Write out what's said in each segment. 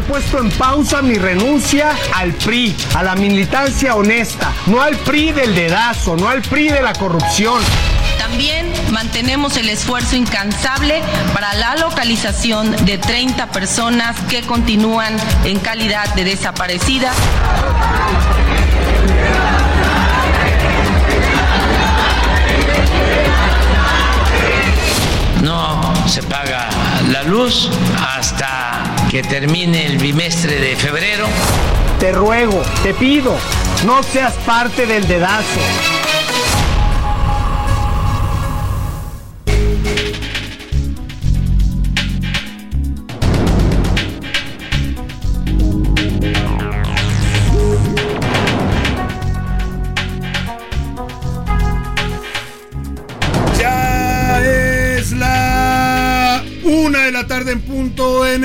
He puesto en pausa mi renuncia al PRI, a la militancia honesta, no al PRI del dedazo, no al PRI de la corrupción. También mantenemos el esfuerzo incansable para la localización de 30 personas que continúan en calidad de desaparecidas. no se paga la luz hasta que termine el bimestre de febrero. Te ruego, te pido, no seas parte del dedazo.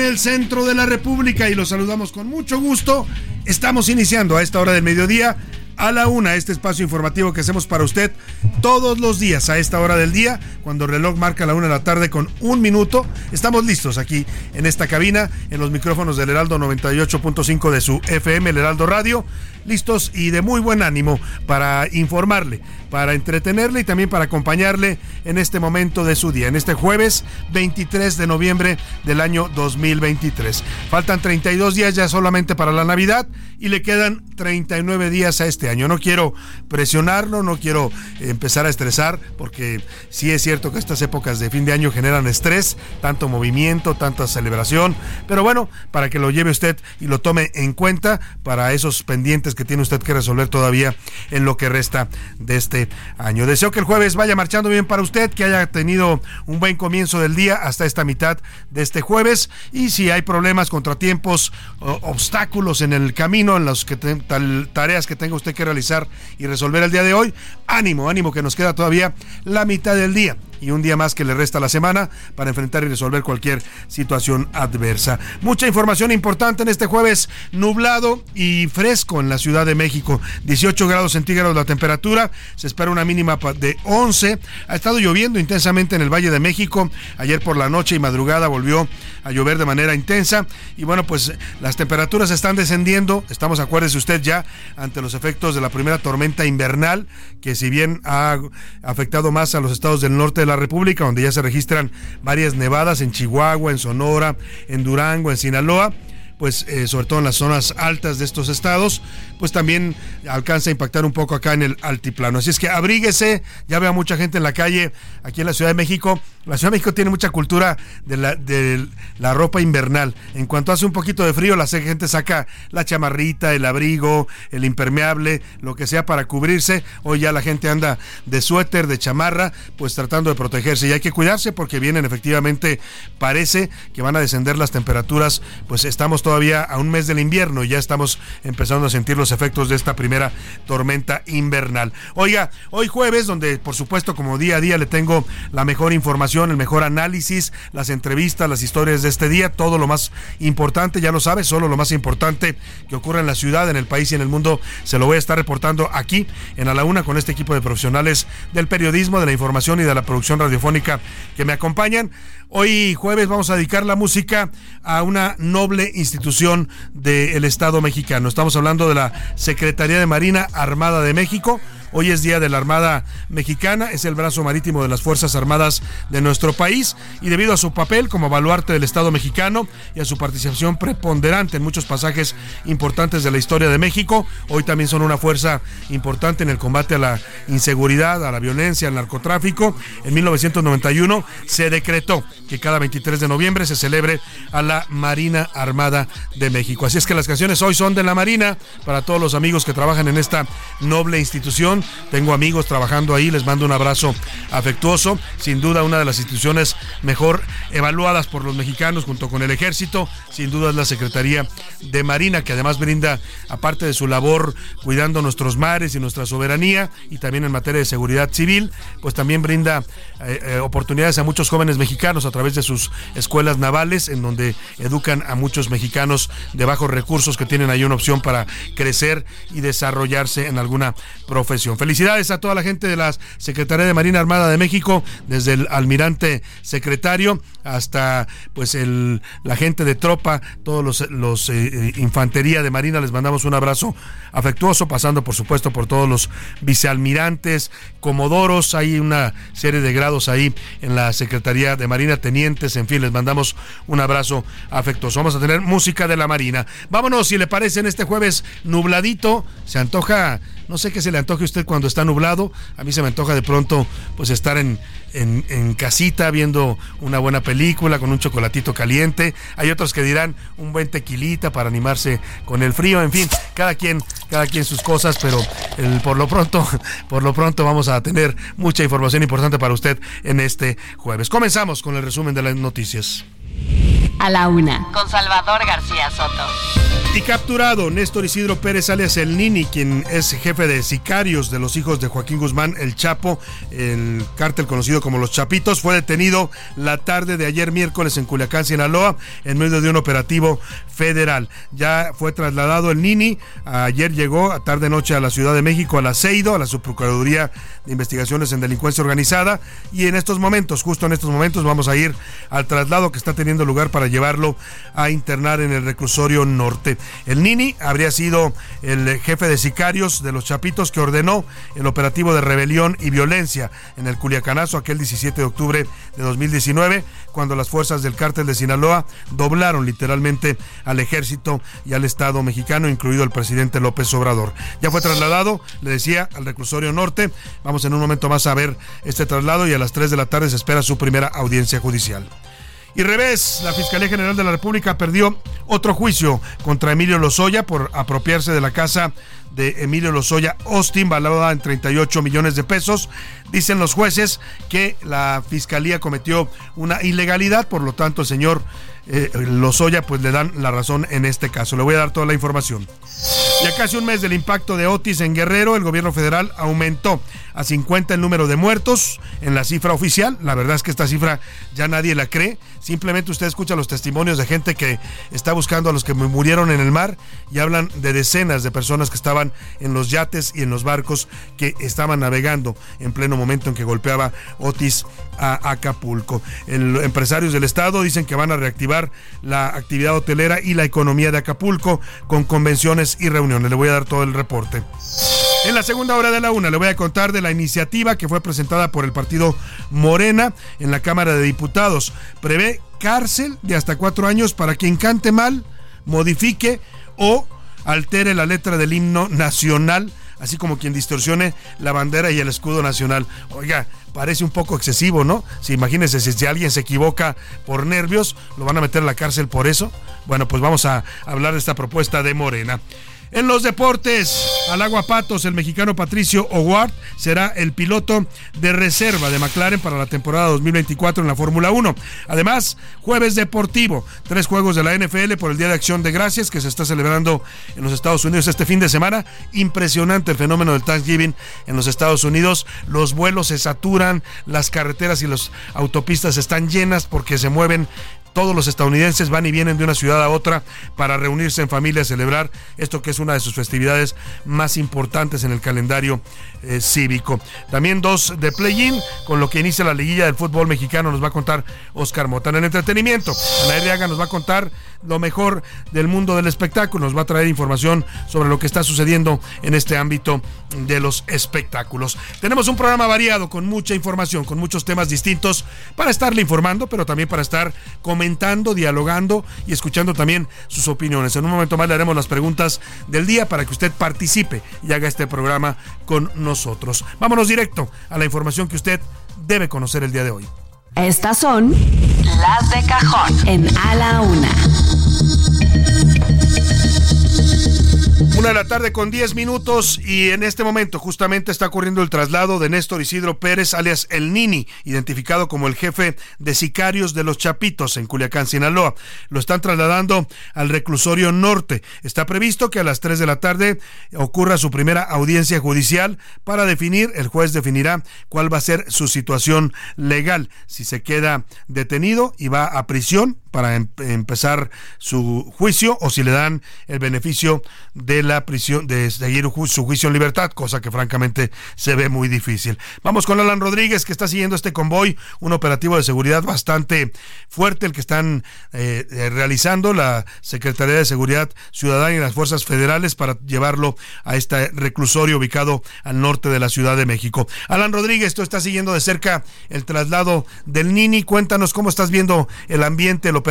En el centro de la República y los saludamos con mucho gusto. Estamos iniciando a esta hora del mediodía a la una este espacio informativo que hacemos para usted todos los días a esta hora del día, cuando el reloj marca la una de la tarde con un minuto. Estamos listos aquí en esta cabina, en los micrófonos del Heraldo 98.5 de su FM, el Heraldo Radio, listos y de muy buen ánimo para informarle, para entretenerle y también para acompañarle en este momento de su día, en este jueves 23 de noviembre del año 2023. Faltan 32 días ya solamente para la Navidad y le quedan 39 días a este año. No quiero presionarlo, no quiero empezar a estresar, porque sí es cierto que estas épocas de fin de año generan estrés, tanto movimiento, tanta celebración, pero bueno, para que lo lleve usted y lo tome en cuenta para esos pendientes que tiene usted que resolver todavía en lo que resta de este año. Deseo que el jueves vaya marchando bien para usted, que haya tenido un buen comienzo del día hasta esta mitad de este jueves y si hay problemas, contratiempos, obstáculos en el camino, en las que tareas que tenga usted que realizar y resolver el día de hoy, ánimo, ánimo que nos queda todavía la mitad del día y un día más que le resta la semana para enfrentar y resolver cualquier situación adversa. Mucha información importante en este jueves nublado y fresco en la Ciudad de México. 18 grados centígrados la temperatura, se espera una mínima de 11. Ha estado lloviendo intensamente en el Valle de México. Ayer por la noche y madrugada volvió a llover de manera intensa y bueno, pues las temperaturas están descendiendo. Estamos, acuérdese usted ya, ante los efectos de la primera tormenta invernal que si bien ha afectado más a los estados del norte la República, donde ya se registran varias nevadas en Chihuahua, en Sonora, en Durango, en Sinaloa pues eh, sobre todo en las zonas altas de estos estados, pues también alcanza a impactar un poco acá en el altiplano. Así es que abríguese, ya veo a mucha gente en la calle aquí en la Ciudad de México. La Ciudad de México tiene mucha cultura de la, de la ropa invernal. En cuanto hace un poquito de frío, la gente saca la chamarrita, el abrigo, el impermeable, lo que sea para cubrirse. Hoy ya la gente anda de suéter, de chamarra, pues tratando de protegerse. Y hay que cuidarse porque vienen efectivamente, parece que van a descender las temperaturas, pues estamos todavía a un mes del invierno y ya estamos empezando a sentir los efectos de esta primera tormenta invernal. Oiga, hoy jueves, donde por supuesto como día a día le tengo la mejor información, el mejor análisis, las entrevistas, las historias de este día, todo lo más importante, ya lo sabe, solo lo más importante que ocurre en la ciudad, en el país y en el mundo, se lo voy a estar reportando aquí en A la Una con este equipo de profesionales del periodismo, de la información y de la producción radiofónica que me acompañan. Hoy jueves vamos a dedicar la música a una noble institución del Estado mexicano. Estamos hablando de la Secretaría de Marina Armada de México Hoy es Día de la Armada Mexicana, es el brazo marítimo de las Fuerzas Armadas de nuestro país y debido a su papel como baluarte del Estado mexicano y a su participación preponderante en muchos pasajes importantes de la historia de México, hoy también son una fuerza importante en el combate a la inseguridad, a la violencia, al narcotráfico. En 1991 se decretó que cada 23 de noviembre se celebre a la Marina Armada de México. Así es que las canciones hoy son de la Marina para todos los amigos que trabajan en esta noble institución. Tengo amigos trabajando ahí, les mando un abrazo afectuoso. Sin duda una de las instituciones mejor evaluadas por los mexicanos junto con el ejército. Sin duda es la Secretaría de Marina que además brinda, aparte de su labor cuidando nuestros mares y nuestra soberanía y también en materia de seguridad civil, pues también brinda eh, eh, oportunidades a muchos jóvenes mexicanos a través de sus escuelas navales en donde educan a muchos mexicanos de bajos recursos que tienen ahí una opción para crecer y desarrollarse en alguna profesión. Felicidades a toda la gente de la Secretaría de Marina Armada de México, desde el almirante secretario hasta pues el, la gente de tropa, todos los, los eh, infantería de Marina, les mandamos un abrazo afectuoso, pasando por supuesto por todos los vicealmirantes, comodoros, hay una serie de grados ahí en la Secretaría de Marina, tenientes, en fin, les mandamos un abrazo afectuoso. Vamos a tener música de la Marina. Vámonos, si le parece, en este jueves nubladito, se antoja no sé qué se le antoje a usted cuando está nublado. A mí se me antoja de pronto pues estar en, en, casita viendo una buena película con un chocolatito caliente. Hay otros que dirán un buen tequilita para animarse con el frío. En fin, cada quien, cada quien sus cosas, pero por lo pronto, por lo pronto vamos a tener mucha información importante para usted en este jueves. Comenzamos con el resumen de las noticias. A la una, con Salvador García Soto. Y capturado Néstor Isidro Pérez alias El Nini, quien es jefe de sicarios de los hijos de Joaquín Guzmán, el Chapo, el cártel conocido como Los Chapitos, fue detenido la tarde de ayer miércoles en Culiacán, Sinaloa, en medio de un operativo federal. Ya fue trasladado el Nini, ayer llegó a tarde noche a la Ciudad de México, a la CEIDO, a la Subprocuraduría de Investigaciones en Delincuencia Organizada, y en estos momentos, justo en estos momentos, vamos a ir al traslado que está teniendo lugar para llevarlo a internar en el reclusorio norte. El Nini habría sido el jefe de sicarios de los Chapitos que ordenó el operativo de rebelión y violencia en el Culiacanazo aquel 17 de octubre de 2019, cuando las fuerzas del cártel de Sinaloa doblaron literalmente al ejército y al Estado mexicano, incluido el presidente López Obrador. Ya fue trasladado, le decía, al reclusorio norte. Vamos en un momento más a ver este traslado y a las 3 de la tarde se espera su primera audiencia judicial. Y revés, la Fiscalía General de la República perdió otro juicio contra Emilio Lozoya por apropiarse de la casa de Emilio Lozoya Austin, valorada en 38 millones de pesos. Dicen los jueces que la Fiscalía cometió una ilegalidad, por lo tanto el señor eh, Lozoya pues le dan la razón en este caso. Le voy a dar toda la información. Ya casi un mes del impacto de Otis en Guerrero, el gobierno federal aumentó a 50 el número de muertos en la cifra oficial. La verdad es que esta cifra ya nadie la cree. Simplemente usted escucha los testimonios de gente que está buscando a los que murieron en el mar y hablan de decenas de personas que estaban en los yates y en los barcos que estaban navegando en pleno momento en que golpeaba Otis a Acapulco. El, empresarios del estado dicen que van a reactivar la actividad hotelera y la economía de Acapulco con convenciones y reuniones. Le voy a dar todo el reporte. En la segunda hora de la una le voy a contar de la iniciativa que fue presentada por el partido Morena en la Cámara de Diputados. Prevé cárcel de hasta cuatro años para quien cante mal, modifique o altere la letra del himno nacional, así como quien distorsione la bandera y el escudo nacional. Oiga, parece un poco excesivo, ¿no? Si imagínense, si alguien se equivoca por nervios, ¿lo van a meter a la cárcel por eso? Bueno, pues vamos a hablar de esta propuesta de Morena. En los deportes, al aguapatos, el mexicano Patricio Howard será el piloto de reserva de McLaren para la temporada 2024 en la Fórmula 1. Además, jueves deportivo, tres juegos de la NFL por el Día de Acción de Gracias que se está celebrando en los Estados Unidos este fin de semana. Impresionante el fenómeno del Thanksgiving en los Estados Unidos. Los vuelos se saturan, las carreteras y las autopistas están llenas porque se mueven todos los estadounidenses van y vienen de una ciudad a otra para reunirse en familia celebrar esto que es una de sus festividades más importantes en el calendario eh, cívico. También dos de play-in, con lo que inicia la liguilla del fútbol mexicano, nos va a contar Oscar Mota. En el entretenimiento, Ana nos va a contar lo mejor del mundo del espectáculo, nos va a traer información sobre lo que está sucediendo en este ámbito de los espectáculos. Tenemos un programa variado con mucha información, con muchos temas distintos para estarle informando, pero también para estar comentando, dialogando y escuchando también sus opiniones. En un momento más le haremos las preguntas del día para que usted participe y haga este programa con nosotros. Vámonos directo a la información que usted debe conocer el día de hoy. Estas son las de cajón en A la Una. Una de la tarde con 10 minutos y en este momento justamente está ocurriendo el traslado de Néstor Isidro Pérez, alias El Nini, identificado como el jefe de sicarios de los Chapitos en Culiacán, Sinaloa. Lo están trasladando al reclusorio norte. Está previsto que a las 3 de la tarde ocurra su primera audiencia judicial para definir, el juez definirá cuál va a ser su situación legal, si se queda detenido y va a prisión para em-, empezar su juicio o si le dan el beneficio de la prisión, de seguir su juicio en libertad, cosa que francamente se ve muy difícil. Vamos con Alan Rodríguez, que está siguiendo este convoy, un operativo de seguridad bastante fuerte, el que están eh, eh, realizando la Secretaría de Seguridad Ciudadana y las fuerzas federales para llevarlo a este reclusorio ubicado al norte de la Ciudad de México. Alan Rodríguez, tú estás siguiendo de cerca el traslado del Nini. Cuéntanos cómo estás viendo el ambiente, lo operativo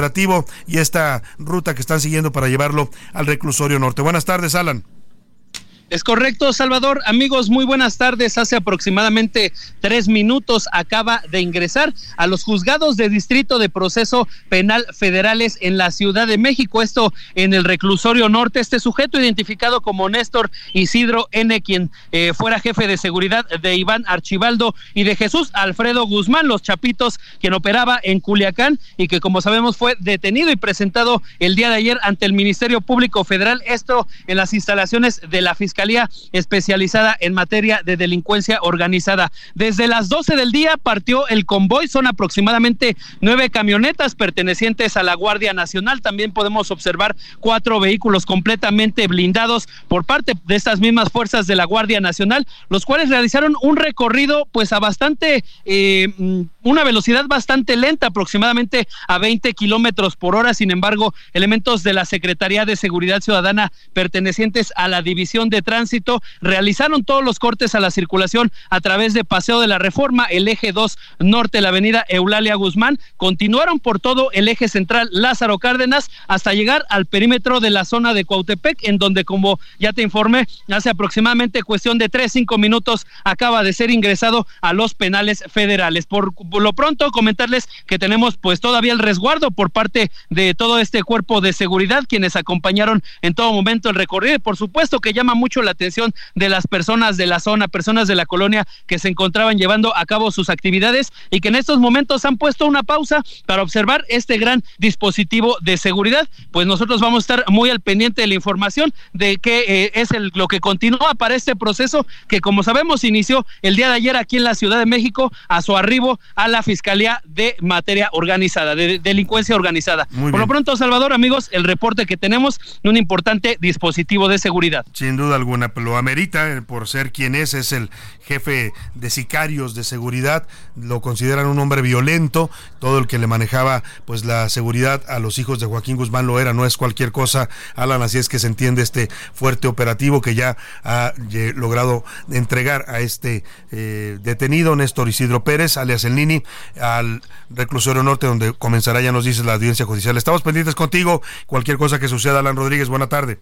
y esta ruta que están siguiendo para llevarlo al reclusorio norte. Buenas tardes, Alan. Es correcto, Salvador. Amigos, muy buenas tardes. Hace aproximadamente tres minutos acaba de ingresar a los juzgados de distrito de proceso penal federales en la Ciudad de México. Esto en el reclusorio norte. Este sujeto identificado como Néstor Isidro N., quien eh, fuera jefe de seguridad de Iván Archibaldo y de Jesús Alfredo Guzmán, los Chapitos, quien operaba en Culiacán y que, como sabemos, fue detenido y presentado el día de ayer ante el Ministerio Público Federal. Esto en las instalaciones de la Fiscalía Fiscalía especializada en materia de delincuencia organizada. Desde las 12 del día partió el convoy, son aproximadamente nueve camionetas pertenecientes a la Guardia Nacional. También podemos observar cuatro vehículos completamente blindados por parte de estas mismas fuerzas de la Guardia Nacional, los cuales realizaron un recorrido pues a bastante, eh, mm, una velocidad bastante lenta, aproximadamente a 20 kilómetros por hora. Sin embargo, elementos de la Secretaría de Seguridad Ciudadana pertenecientes a la División de Tránsito realizaron todos los cortes a la circulación a través de Paseo de la Reforma, el eje 2 norte, la avenida Eulalia Guzmán, continuaron por todo el eje central Lázaro Cárdenas hasta llegar al perímetro de la zona de Cuautepec, en donde, como ya te informé, hace aproximadamente cuestión de tres, cinco minutos acaba de ser ingresado a los penales federales. Por, lo pronto, comentarles que tenemos pues todavía el resguardo por parte de todo este cuerpo de seguridad, quienes acompañaron en todo momento el recorrido. Por supuesto que llama mucho la atención de las personas de la zona, personas de la colonia que se encontraban llevando a cabo sus actividades y que en estos momentos han puesto una pausa para observar este gran dispositivo de seguridad. Pues nosotros vamos a estar muy al pendiente de la información de qué eh, es el, lo que continúa para este proceso que como sabemos inició el día de ayer aquí en la Ciudad de México a su arribo a la Fiscalía de Materia Organizada, de, Delincuencia Organizada. Por lo pronto, Salvador, amigos, el reporte que tenemos, un importante dispositivo de seguridad. Sin duda alguna, lo amerita eh, por ser quien es, es el jefe de sicarios de seguridad, lo consideran un hombre violento, todo el que le manejaba pues la seguridad a los hijos de Joaquín Guzmán lo era, no es cualquier cosa, Alan, así es que se entiende este fuerte operativo que ya ha logrado entregar a este eh, detenido, Néstor Isidro Pérez, alias El Nini, al reclusorio norte donde comenzará, ya nos dice la audiencia judicial. Estamos pendientes contigo, cualquier cosa que suceda, Alan Rodríguez, buena tarde.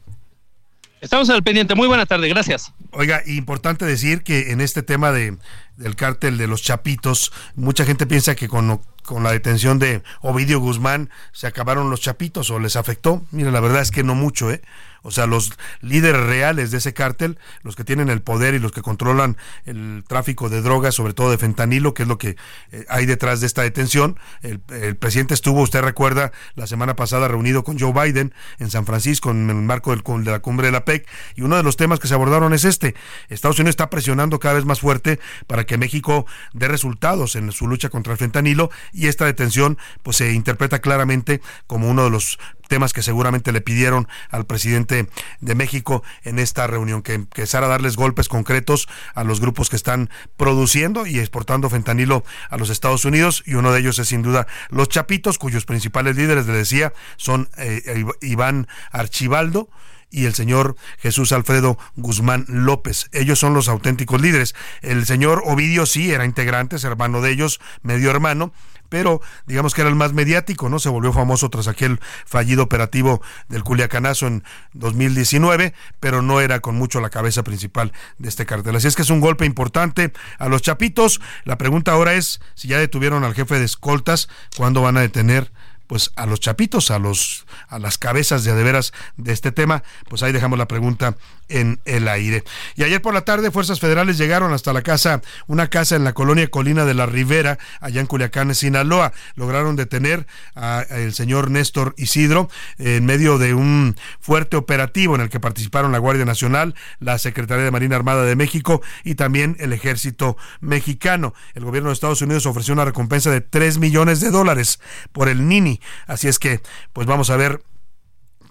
Estamos al pendiente. Muy buena tarde, gracias. Oiga, importante decir que en este tema de, del cártel de los Chapitos, mucha gente piensa que con, con la detención de Ovidio Guzmán se acabaron los Chapitos o les afectó. Mira, la verdad es que no mucho, ¿eh? O sea, los líderes reales de ese cártel, los que tienen el poder y los que controlan el tráfico de drogas, sobre todo de fentanilo, que es lo que eh, hay detrás de esta detención. El, presidente estuvo, usted recuerda, la semana pasada reunido con Joe Biden en San Francisco en el marco de la cumbre de la PEC y uno de los temas que se abordaron es este. Estados Unidos está presionando cada vez más fuerte para que México dé resultados en su lucha contra el fentanilo y esta detención pues se interpreta claramente como uno de los temas que seguramente le pidieron al presidente de México en esta reunión, que empezara a darles golpes concretos a los grupos que están produciendo y exportando fentanilo a los Estados Unidos, y uno de ellos es sin duda los Chapitos, cuyos principales líderes, le decía, son eh, Iván Archibaldo, y el señor Jesús Alfredo Guzmán López. Ellos son los auténticos líderes. El señor Ovidio sí era integrante, es hermano de ellos, medio hermano, pero digamos que era el más mediático, ¿no? Se volvió famoso tras aquel fallido operativo del Culiacanazo en 2019, pero no era con mucho la cabeza principal de este cartel. Así es que es un golpe importante a los chapitos. La pregunta ahora es si ya detuvieron al jefe de escoltas, ¿cuándo van a detener pues a los chapitos, a los a las cabezas de veras de este tema, pues ahí dejamos la pregunta en el aire. Y ayer por la tarde fuerzas federales llegaron hasta la casa, una casa en la colonia Colina de la Ribera, allá en Culiacán, Sinaloa. Lograron detener al señor Néstor Isidro en medio de un fuerte operativo en el que participaron la Guardia Nacional, la Secretaría de Marina Armada de México y también el Ejército Mexicano. El gobierno de Estados Unidos ofreció una recompensa de 3 millones de dólares por el Nini. Así es que, pues vamos a ver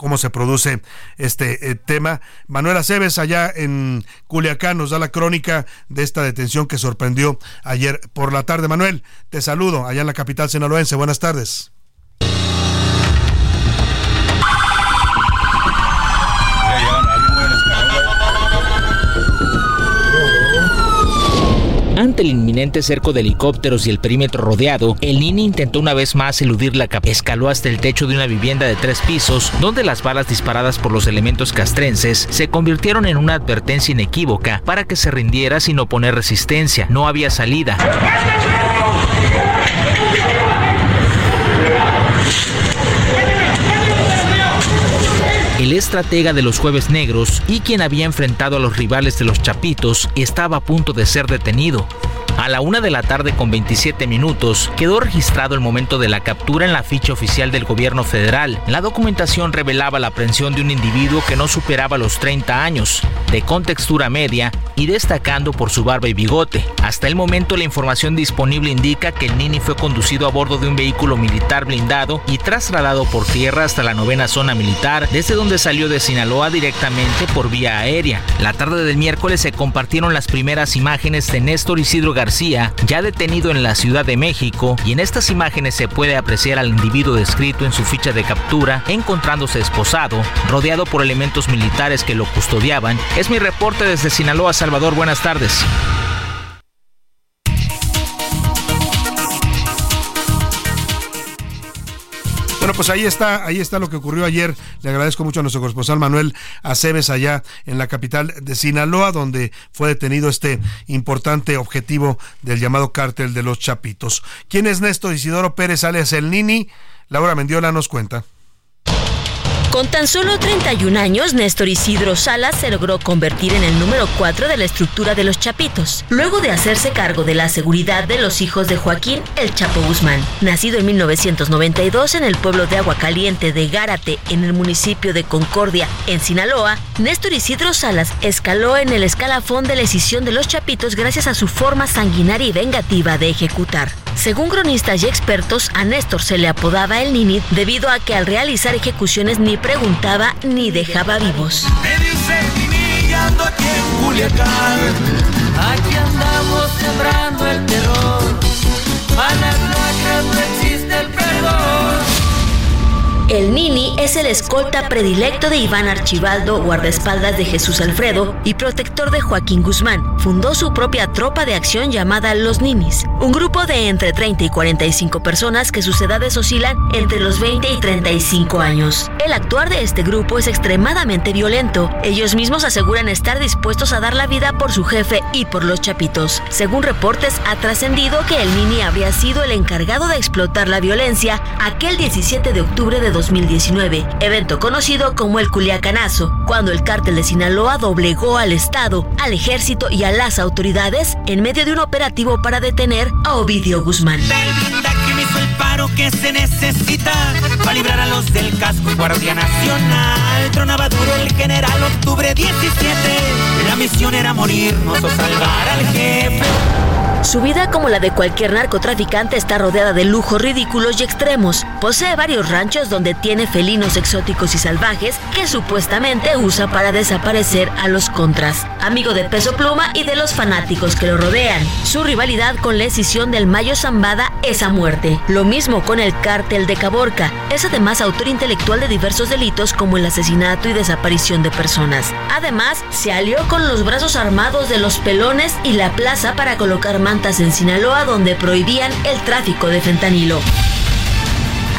cómo se produce este eh, tema. Manuel Aceves, allá en Culiacán, nos da la crónica de esta detención que sorprendió ayer por la tarde. Manuel, te saludo allá en la capital sinaloense. Buenas tardes. Ante el inminente cerco de helicópteros y el perímetro rodeado, el Nini intentó una vez más eludir la capa. Escaló hasta el techo de una vivienda de tres pisos, donde las balas disparadas por los elementos castrenses se convirtieron en una advertencia inequívoca para que se rindiera sin oponer resistencia. No había salida. Estratega de los Jueves Negros y quien había enfrentado a los rivales de los Chapitos estaba a punto de ser detenido. A la una de la tarde con 27 minutos quedó registrado el momento de la captura en la ficha oficial del gobierno federal. La documentación revelaba la aprehensión de un individuo que no superaba los 30 años, de contextura media y destacando por su barba y bigote. Hasta el momento la información disponible indica que el Nini fue conducido a bordo de un vehículo militar blindado y trasladado por tierra hasta la novena zona militar, desde donde salió de Sinaloa directamente por vía aérea. La tarde del miércoles se compartieron las primeras imágenes de Néstor Isidro García, ya detenido en la Ciudad de México, y en estas imágenes se puede apreciar al individuo descrito en su ficha de captura, encontrándose esposado, rodeado por elementos militares que lo custodiaban. Es mi reporte desde Sinaloa, Salvador. Buenas tardes. Bueno, pues ahí está, ahí está lo que ocurrió ayer. Le agradezco mucho a nuestro corresponsal Manuel Aceves allá en la capital de Sinaloa, donde fue detenido este importante objetivo del llamado cártel de los Chapitos. ¿Quién es Néstor Isidoro Pérez alias El Nini? Laura Mendiola nos cuenta. Con tan solo 31 años, Néstor Isidro Salas se logró convertir en el número 4 de la estructura de los Chapitos, luego de hacerse cargo de la seguridad de los hijos de Joaquín El Chapo Guzmán. Nacido en 1992 en el pueblo de Aguacaliente de Gárate, en el municipio de Concordia, en Sinaloa, Néstor Isidro Salas escaló en el escalafón de la escisión de los Chapitos gracias a su forma sanguinaria y vengativa de ejecutar. Según cronistas y expertos, a Néstor se le apodaba el Nini debido a que al realizar ejecuciones ni preguntaba ni dejaba vivos. El Nini es el escolta predilecto de Iván Archibaldo, guardaespaldas de Jesús Alfredo y protector de Joaquín Guzmán. Fundó su propia tropa de acción llamada Los Ninis, un grupo de entre 30 y 45 personas que sus edades oscilan entre los 20 y 35 años. El actuar de este grupo es extremadamente violento. Ellos mismos aseguran estar dispuestos a dar la vida por su jefe y por los chapitos. Según reportes, ha trascendido que el Nini habría sido el encargado de explotar la violencia aquel 17 de octubre de 2019, evento conocido como el Culiacanazo, cuando el cártel de Sinaloa doblegó al Estado, al ejército y a las autoridades en medio de un operativo para detener a Ovidio Guzmán que se necesita para librar a los del casco y Guardia Nacional. Tronaba duro el general octubre 17. La misión era morirnos o salvar al jefe. Su vida, como la de cualquier narcotraficante, está rodeada de lujos ridículos y extremos. Posee varios ranchos donde tiene felinos exóticos y salvajes que supuestamente usa para desaparecer a los contras. Amigo de Peso Pluma y de los fanáticos que lo rodean. Su rivalidad con la escisión del Mayo Zambada es a muerte. Lo mismo con el cártel de Caborca. Es además autor intelectual de diversos delitos como el asesinato y desaparición de personas. Además, se alió con los brazos armados de los pelones y la plaza para colocar más en Sinaloa donde prohibían el tráfico de fentanilo.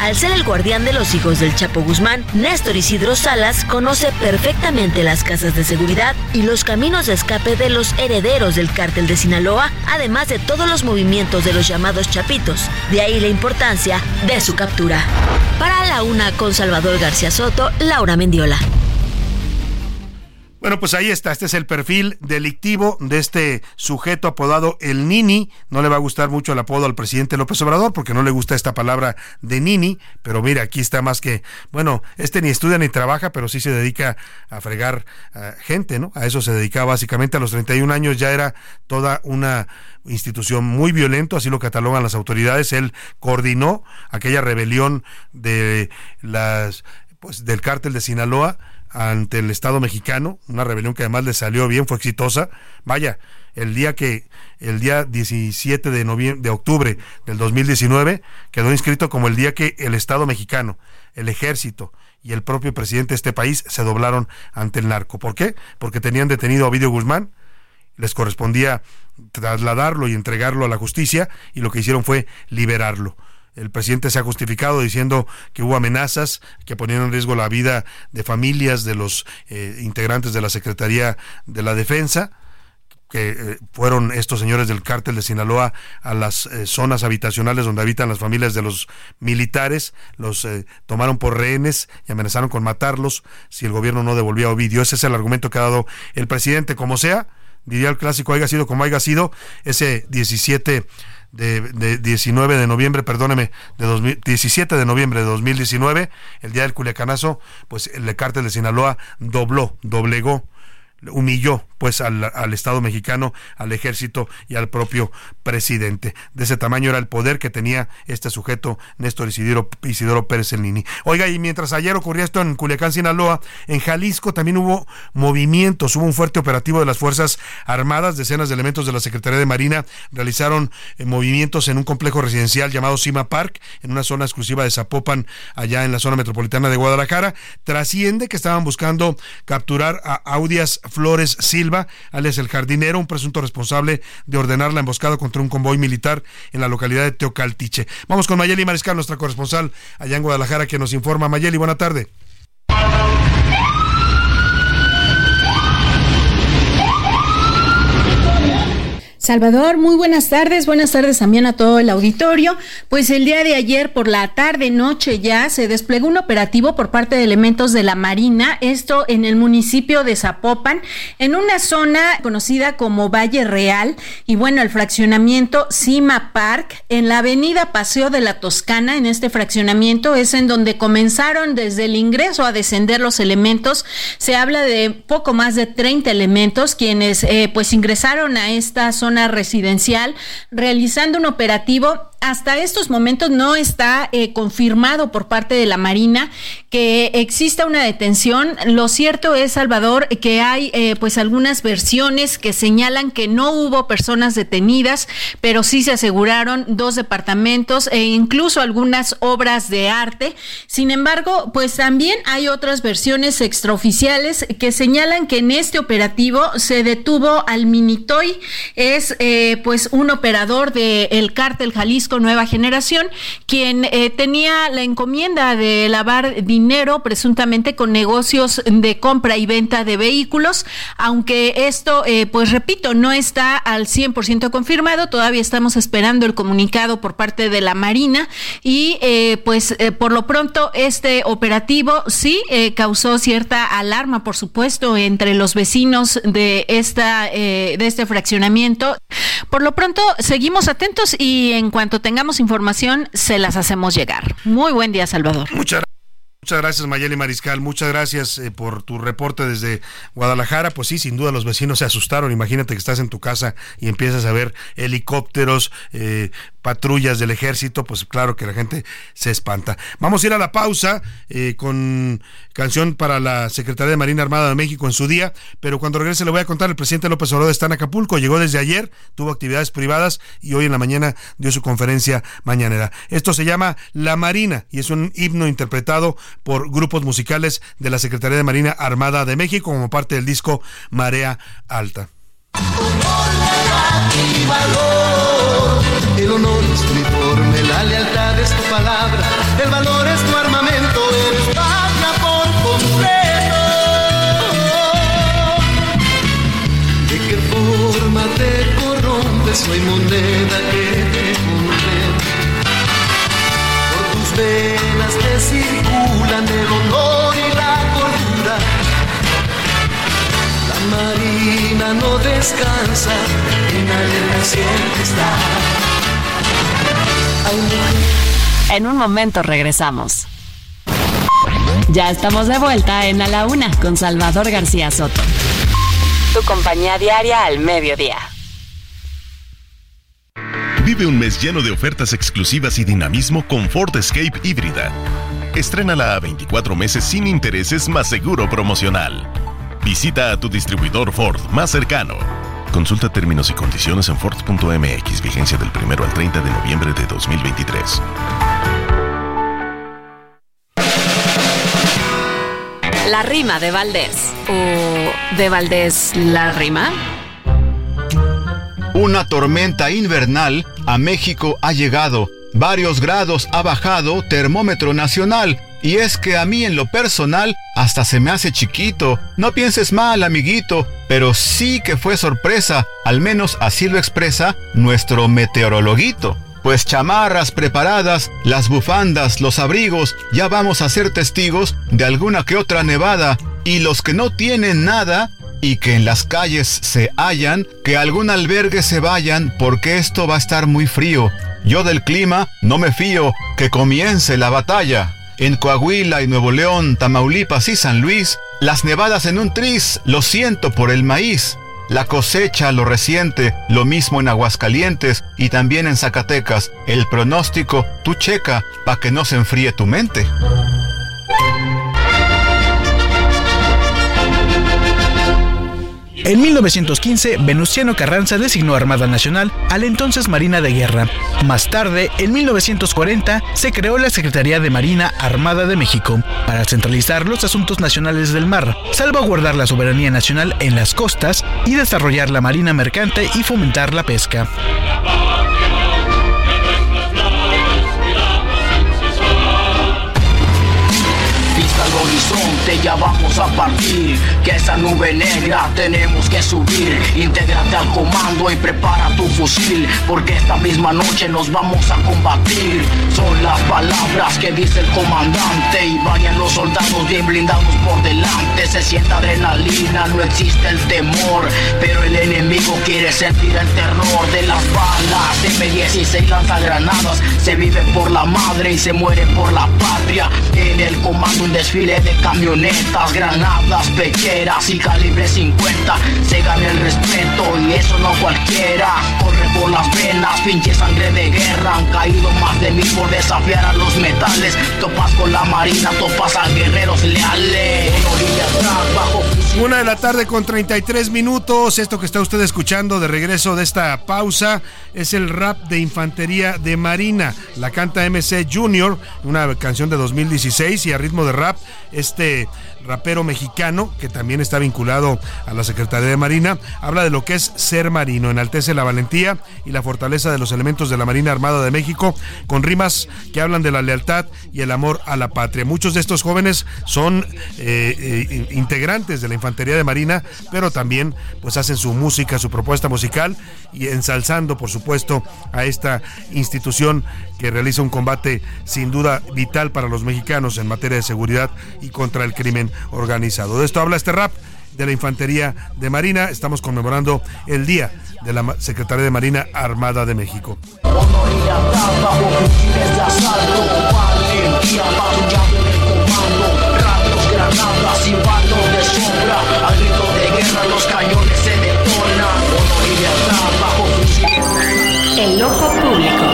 Al ser el guardián de los hijos del Chapo Guzmán, Néstor Isidro Salas conoce perfectamente las casas de seguridad y los caminos de escape de los herederos del cártel de Sinaloa, además de todos los movimientos de los llamados chapitos. De ahí la importancia de su captura. Para la una con Salvador García Soto, Laura Mendiola. Bueno, pues ahí está, este es el perfil delictivo de este sujeto apodado el Nini. No le va a gustar mucho el apodo al presidente López Obrador porque no le gusta esta palabra de Nini, pero mira, aquí está más que, bueno, este ni estudia ni trabaja, pero sí se dedica a fregar gente, ¿no? A eso se dedicaba básicamente a los 31 años, ya era toda una institución muy violento, así lo catalogan las autoridades. Él coordinó aquella rebelión de las pues del cártel de Sinaloa ante el Estado mexicano, una rebelión que además le salió bien, fue exitosa. Vaya, el día que el día 17 de noviembre de octubre del 2019 quedó inscrito como el día que el Estado mexicano, el ejército y el propio presidente de este país se doblaron ante el narco. ¿Por qué? Porque tenían detenido a Ovidio Guzmán, les correspondía trasladarlo y entregarlo a la justicia y lo que hicieron fue liberarlo. El presidente se ha justificado diciendo que hubo amenazas que ponían en riesgo la vida de familias de los eh, integrantes de la Secretaría de la Defensa que eh, fueron estos señores del cártel de Sinaloa a las eh, zonas habitacionales donde habitan las familias de los militares, los tomaron por rehenes y amenazaron con matarlos si el gobierno no devolvía a Ovidio. Ese es el argumento que ha dado el presidente, como sea, diría el clásico, haya sido como haya sido, ese 17 de, 19 de noviembre, perdóneme, de 17 de noviembre de 2019, el día del Culiacanazo, pues el cártel de Sinaloa dobló, doblegó humilló pues al, Estado mexicano, al ejército y al propio presidente. De ese tamaño era el poder que tenía este sujeto, Néstor Isidoro, Isidoro Pérez Nini. Oiga, y mientras ayer ocurría esto en Culiacán, Sinaloa, en Jalisco también hubo movimientos, hubo un fuerte operativo de las Fuerzas Armadas, decenas de elementos de la Secretaría de Marina realizaron eh, movimientos en un complejo residencial llamado Cima Park, en una zona exclusiva de Zapopan, allá en la zona metropolitana de Guadalajara. Trasciende que estaban buscando capturar a Audias Flores Silva, alias el jardinero, un presunto responsable de ordenar la emboscada contra un convoy militar en la localidad de Teocaltiche. Vamos con Mayeli Mariscal, nuestra corresponsal allá en Guadalajara, que nos informa. Mayeli, buena tarde. Salvador, muy buenas tardes, buenas tardes también a todo el auditorio. Pues el día de ayer por la tarde noche ya se desplegó un operativo por parte de elementos de la Marina, esto en el municipio de Zapopan, en una zona conocida como Valle Real y bueno, el fraccionamiento Cima Park en la avenida Paseo de la Toscana, en este fraccionamiento es en donde comenzaron desde el ingreso a descender los elementos. Se habla de poco más de 30 elementos quienes eh, pues ingresaron a esta zona residencial realizando un operativo hasta estos momentos no está eh, confirmado por parte de la Marina que exista una detención. Lo cierto es, Salvador, que hay eh, pues algunas versiones que señalan que no hubo personas detenidas, pero sí se aseguraron dos departamentos e incluso algunas obras de arte. Sin embargo, pues también hay otras versiones extraoficiales que señalan que en este operativo se detuvo al Minitoy, es eh, pues un operador del cártel Jalisco Nueva Generación, quien eh, tenía la encomienda de lavar dinero presuntamente con negocios de compra y venta de vehículos, aunque esto, eh, pues repito, no está al 100% confirmado, todavía estamos esperando el comunicado por parte de la Marina y eh, pues por lo pronto este operativo sí causó cierta alarma, por supuesto, entre los vecinos de esta de este fraccionamiento. Por lo pronto seguimos atentos y en cuanto tengamos información se las hacemos llegar. Muy buen día, Salvador. Muchas Muchas gracias Mayeli Mariscal, muchas gracias eh, por tu reporte desde Guadalajara. Pues sí, sin duda los vecinos se asustaron. Imagínate que estás en tu casa y empiezas a ver helicópteros, eh, patrullas del ejército, pues claro que la gente se espanta. Vamos a ir a la pausa eh, con canción para la Secretaría de Marina Armada de México en su día, pero cuando regrese le voy a contar, el presidente López Obrador está en Acapulco, llegó desde ayer, tuvo actividades privadas y hoy en la mañana dio su conferencia mañanera. Esto se llama La Marina y es un himno interpretado por grupos musicales de la Secretaría de Marina Armada de México como parte del disco Marea Alta. El honor es tu uniforme, la lealtad es tu palabra, el valor es tu armamento, eres patria por completo. ¿De qué forma te corrompes? Soy moneda que te compré. Por tus venas te circulan el honor y la cordura. La marina no descansa, en alerta siempre está. En un momento regresamos. Ya estamos de vuelta en A la Una con Salvador García Soto. Tu compañía diaria al mediodía. Vive un mes lleno de ofertas exclusivas y dinamismo con Ford Escape híbrida. Estrénala a 24 meses sin intereses más seguro promocional. Visita a tu distribuidor Ford más cercano. Consulta términos y condiciones en Ford.mx, vigencia del 1 al 30 de noviembre de 2023. La rima de Valdés. ¿O de Valdés la rima? Una tormenta invernal a México ha llegado. Varios grados ha bajado termómetro nacional. Y es que a mí en lo personal hasta se me hace chiquito. No pienses mal, amiguito, pero sí que fue sorpresa, al menos así lo expresa nuestro meteorologuito. Pues chamarras preparadas, las bufandas, los abrigos, ya vamos a ser testigos de alguna que otra nevada. Y los que no tienen nada y que en las calles se hallan, que algún albergue se vayan porque esto va a estar muy frío. Yo del clima no me fío, que comience la batalla. En Coahuila y Nuevo León, Tamaulipas y San Luis, las nevadas en un tris, lo siento por el maíz. La cosecha lo reciente, lo mismo en Aguascalientes y también en Zacatecas. El pronóstico, tú checa, para que no se enfríe tu mente. En 1915, Venustiano Carranza designó Armada Nacional a la entonces Marina de Guerra. Más tarde, en 1940, se creó la Secretaría de Marina Armada de México para centralizar los asuntos nacionales del mar, salvaguardar la soberanía nacional en las costas y desarrollar la marina mercante y fomentar la pesca. Ya vamos a partir Que esa nube negra tenemos que subir. Intégrate al comando y prepara tu fusil Porque esta misma noche nos vamos a combatir. Son las palabras que dice el comandante Y vayan los soldados bien blindados por delante. Se siente adrenalina, no existe el temor Pero el enemigo quiere sentir el terror de las balas. M16 lanza granadas Se vive por la madre y se muere por la patria. En el comando un desfile de granadas, pequeras y calibre 50 Se gana el respeto y eso no cualquiera. Corre por las venas, pinche sangre de guerra. Han caído más de mil por desafiar a los metales. Topas con la marina, topas a guerreros leales Una de la tarde con 33 minutos. Esto que está usted escuchando de regreso de esta pausa es el rap de infantería de Marina. La canta MC Junior, una canción de 2016 y a ritmo de rap este rapero mexicano que también está vinculado a la Secretaría de Marina, habla de lo que es ser marino, enaltece la valentía y la fortaleza de los elementos de la Marina Armada de México con rimas que hablan de la lealtad y el amor a la patria. Muchos de estos jóvenes son eh, eh, integrantes de la Infantería de Marina, pero también pues hacen su música, su propuesta musical y ensalzando por supuesto a esta institución que realiza un combate sin duda vital para los mexicanos en materia de seguridad y contra el crimen organizado. De esto habla este rap de la Infantería de Marina. Estamos conmemorando el Día de la Secretaría de Marina Armada de México. El ojo público.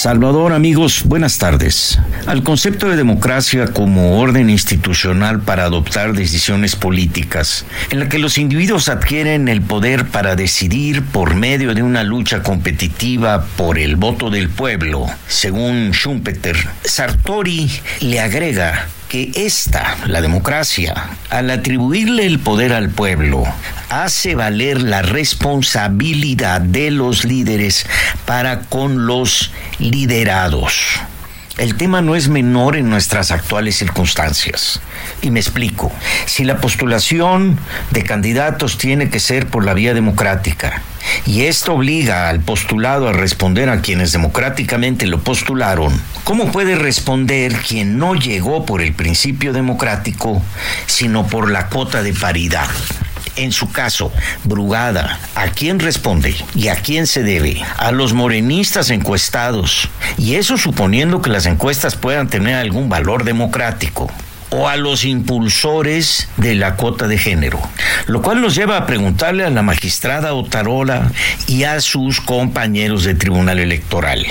Salvador, amigos, buenas tardes. Al concepto de democracia como orden institucional para adoptar decisiones políticas, en la que los individuos adquieren el poder para decidir por medio de una lucha competitiva por el voto del pueblo, según Schumpeter, Sartori le agrega que esta, la democracia, al atribuirle el poder al pueblo, hace valer la responsabilidad de los líderes para con los liderados. El tema no es menor en nuestras actuales circunstancias. Y me explico. Si la postulación de candidatos tiene que ser por la vía democrática, y esto obliga al postulado a responder a quienes democráticamente lo postularon, ¿cómo puede responder quien no llegó por el principio democrático, sino por la cota de paridad? En su caso, Brugada, ¿a quién responde y a quién se debe? A los morenistas encuestados, y eso suponiendo que las encuestas puedan tener algún valor democrático o a los impulsores de la cuota de género, lo cual nos lleva a preguntarle a la magistrada Otarola y a sus compañeros de Tribunal Electoral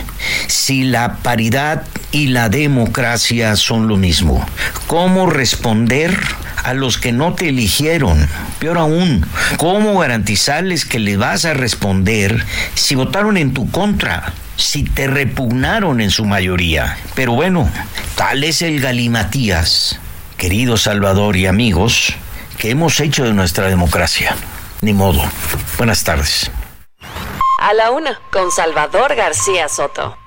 si la paridad y la democracia son lo mismo. ¿Cómo responder a los que no te eligieron? Peor aún, ¿cómo garantizarles que le vas a responder si votaron en tu contra? si te repugnaron en su mayoría. Pero bueno, tal es el galimatías querido Salvador y amigos, que hemos hecho de nuestra democracia. Ni modo. Buenas tardes. A la una, con Salvador García Soto.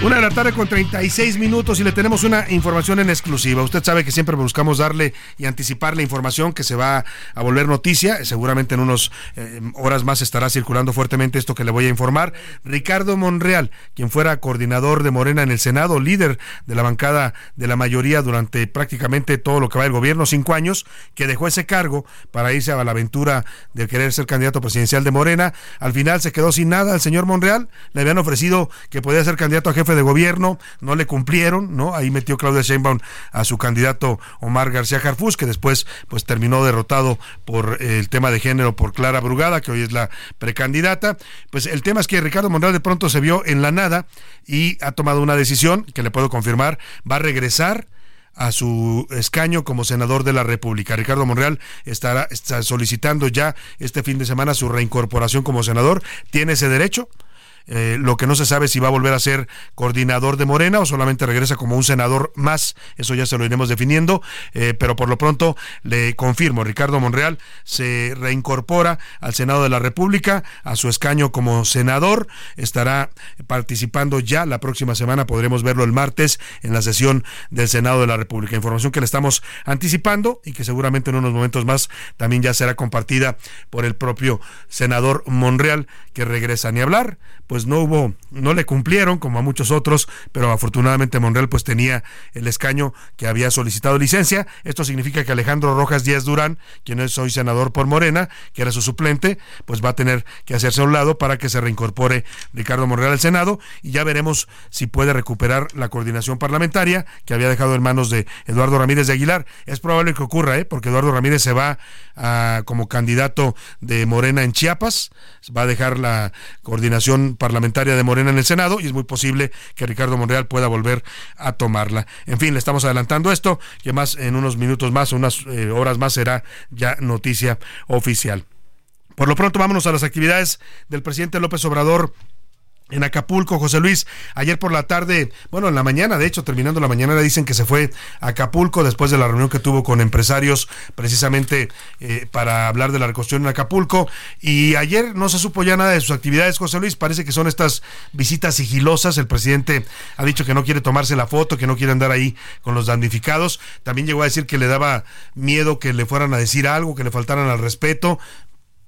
Una de la tarde con 36 minutos y le tenemos una información en exclusiva. Usted sabe que siempre buscamos darle y anticipar la información que se va a volver noticia. Seguramente en unas eh, horas más estará circulando fuertemente esto que le voy a informar. Ricardo Monreal, quien fuera coordinador de Morena en el Senado, líder de la bancada de la mayoría durante prácticamente todo lo que va el gobierno, cinco años, que dejó ese cargo para irse a la aventura de querer ser candidato presidencial de Morena. Al final se quedó sin nada al señor Monreal. Le habían ofrecido que podía ser candidato a jefe de gobierno, no le cumplieron, ¿no? Ahí metió Claudia Sheinbaum a su candidato Omar García Jarfus, que después pues terminó derrotado por el tema de género por Clara Brugada, que hoy es la precandidata. Pues el tema es que Ricardo Monreal de pronto se vio en la nada y ha tomado una decisión que le puedo confirmar, va a regresar a su escaño como senador de la República. Ricardo Monreal estará está solicitando ya este fin de semana su reincorporación como senador. ¿Tiene ese derecho? Eh, lo que no se sabe si va a volver a ser coordinador de Morena o solamente regresa como un senador más. Eso ya se lo iremos definiendo. Eh, pero por lo pronto le confirmo, Ricardo Monreal se reincorpora al Senado de la República, a su escaño como senador. Estará participando ya la próxima semana. Podremos verlo el martes en la sesión del Senado de la República. Información que le estamos anticipando y que seguramente en unos momentos más también ya será compartida por el propio senador Monreal que regresa ni hablar. Pues no hubo, no le cumplieron como a muchos otros, pero afortunadamente Monreal pues tenía el escaño que había solicitado licencia. Esto significa que Alejandro Rojas Díaz Durán, quien es hoy senador por Morena, que era su suplente, pues va a tener que hacerse a un lado para que se reincorpore Ricardo Monreal al Senado y ya veremos si puede recuperar la coordinación parlamentaria que había dejado en manos de Eduardo Ramírez de Aguilar. Es probable que ocurra, ¿eh? porque Eduardo Ramírez se va a, como candidato de Morena en Chiapas, va a dejar la coordinación parlamentaria de Morena en el Senado y es muy posible que Ricardo Monreal pueda volver a tomarla. En fin, le estamos adelantando esto, que más en unos minutos más, unas eh, horas más será ya noticia oficial. Por lo pronto, vámonos a las actividades del presidente López Obrador en Acapulco, José Luis, ayer por la tarde, bueno, en la mañana, de hecho, terminando la mañana, le dicen que se fue a Acapulco después de la reunión que tuvo con empresarios precisamente eh, para hablar de la reconstrucción en Acapulco. Y ayer no se supo ya nada de sus actividades, José Luis. Parece que son estas visitas sigilosas. El presidente ha dicho que no quiere tomarse la foto, que no quiere andar ahí con los damnificados. También llegó a decir que le daba miedo que le fueran a decir algo, que le faltaran al respeto.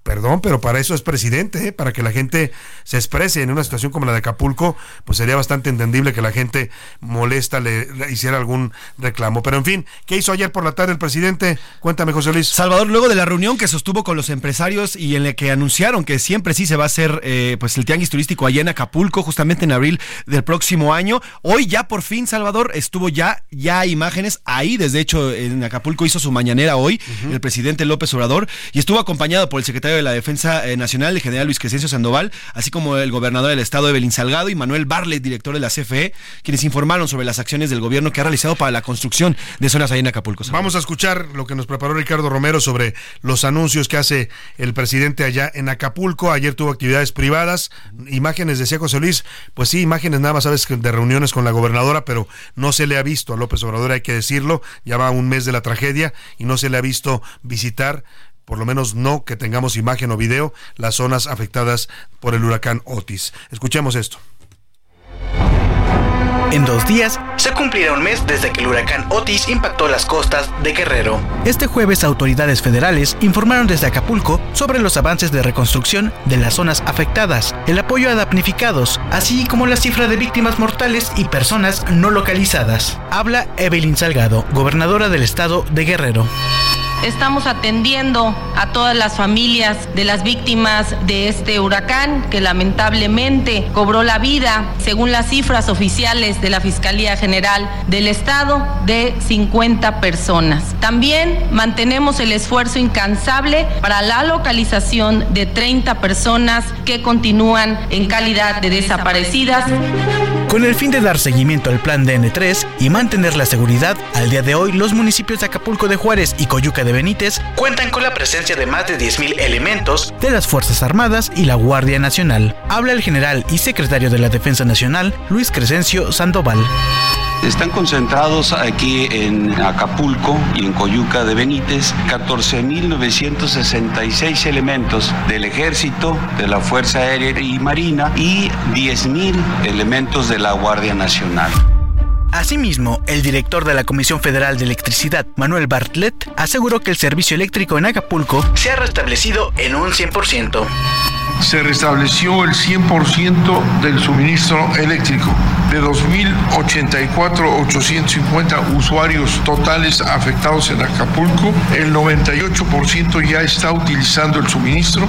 Perdón, pero para eso es presidente, ¿eh? para que la gente se exprese en una situación como la de Acapulco, pues sería bastante entendible que la gente molesta le, hiciera algún reclamo. Pero en fin, ¿qué hizo ayer por la tarde el presidente? Cuéntame, José Luis. Salvador, luego de la reunión que sostuvo con los empresarios y en la que anunciaron que siempre sí se va a hacer eh, pues el tianguis turístico allá en Acapulco, justamente en abril del próximo año. Hoy ya por fin, Salvador, estuvo ya, ya imágenes ahí, desde hecho en Acapulco hizo su mañanera hoy, el presidente López Obrador, y estuvo acompañado por el secretario de la Defensa eh, Nacional, el general Luis Crescencio Sandoval, así como el gobernador del estado, Evelyn Salgado, y Manuel Barlet, director de la CFE, quienes informaron sobre las acciones del gobierno que ha realizado para la construcción de zonas ahí en Acapulco. Vamos a escuchar lo que nos preparó Ricardo Romero sobre los anuncios que hace el presidente allá en Acapulco. Ayer tuvo actividades privadas, imágenes, decía José Luis, pues sí, imágenes nada más, sabes, de reuniones con la gobernadora, pero no se le ha visto a López Obrador, hay que decirlo, ya va un mes de la tragedia y no se le ha visto visitar por lo menos no que tengamos imagen o video, las zonas afectadas por el huracán Otis. Escuchemos esto. En dos días se cumplirá un mes desde que el huracán Otis impactó las costas de Guerrero. Este jueves autoridades federales informaron desde Acapulco sobre los avances de reconstrucción de las zonas afectadas, el apoyo a damnificados, así como la cifra de víctimas mortales y personas no localizadas. Habla Evelyn Salgado, gobernadora del estado de Guerrero. Estamos atendiendo a todas las familias de las víctimas de este huracán que lamentablemente cobró la vida, según las cifras oficiales de la Fiscalía General del Estado, de 50 personas. También mantenemos el esfuerzo incansable para la localización de 30 personas que continúan en calidad de desaparecidas. Con el fin de dar seguimiento al plan DN3 y mantener la seguridad, al día de hoy los municipios de Acapulco de Juárez y Coyuca de Benítez cuentan con la presencia de más de 10.000 elementos de las Fuerzas Armadas y la Guardia Nacional. Habla el general y secretario de la Defensa Nacional, Luis Crescencio Sandoval. Están concentrados aquí en Acapulco y en Coyuca de Benítez 14.966 elementos del Ejército, de la Fuerza Aérea y Marina y 10.000 elementos de la Guardia Nacional. Asimismo, el director de la Comisión Federal de Electricidad, Manuel Bartlett, aseguró que el servicio eléctrico en Acapulco se ha restablecido en un 100%. Se restableció el 100% del suministro eléctrico. De 2.084.850 usuarios totales afectados en Acapulco, el 98% ya está utilizando el suministro.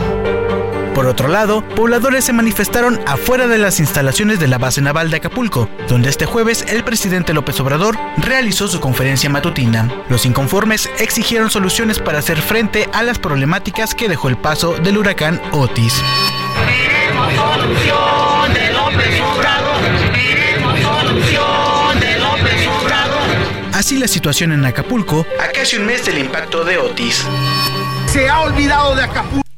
Por otro lado, pobladores se manifestaron afuera de las instalaciones de la base naval de Acapulco, donde este jueves el presidente López Obrador realizó su conferencia matutina. Los inconformes exigieron soluciones para hacer frente a las problemáticas que dejó el paso del huracán Otis. Así la situación en Acapulco a casi un mes del impacto de Otis. Se ha olvidado de Acapulco.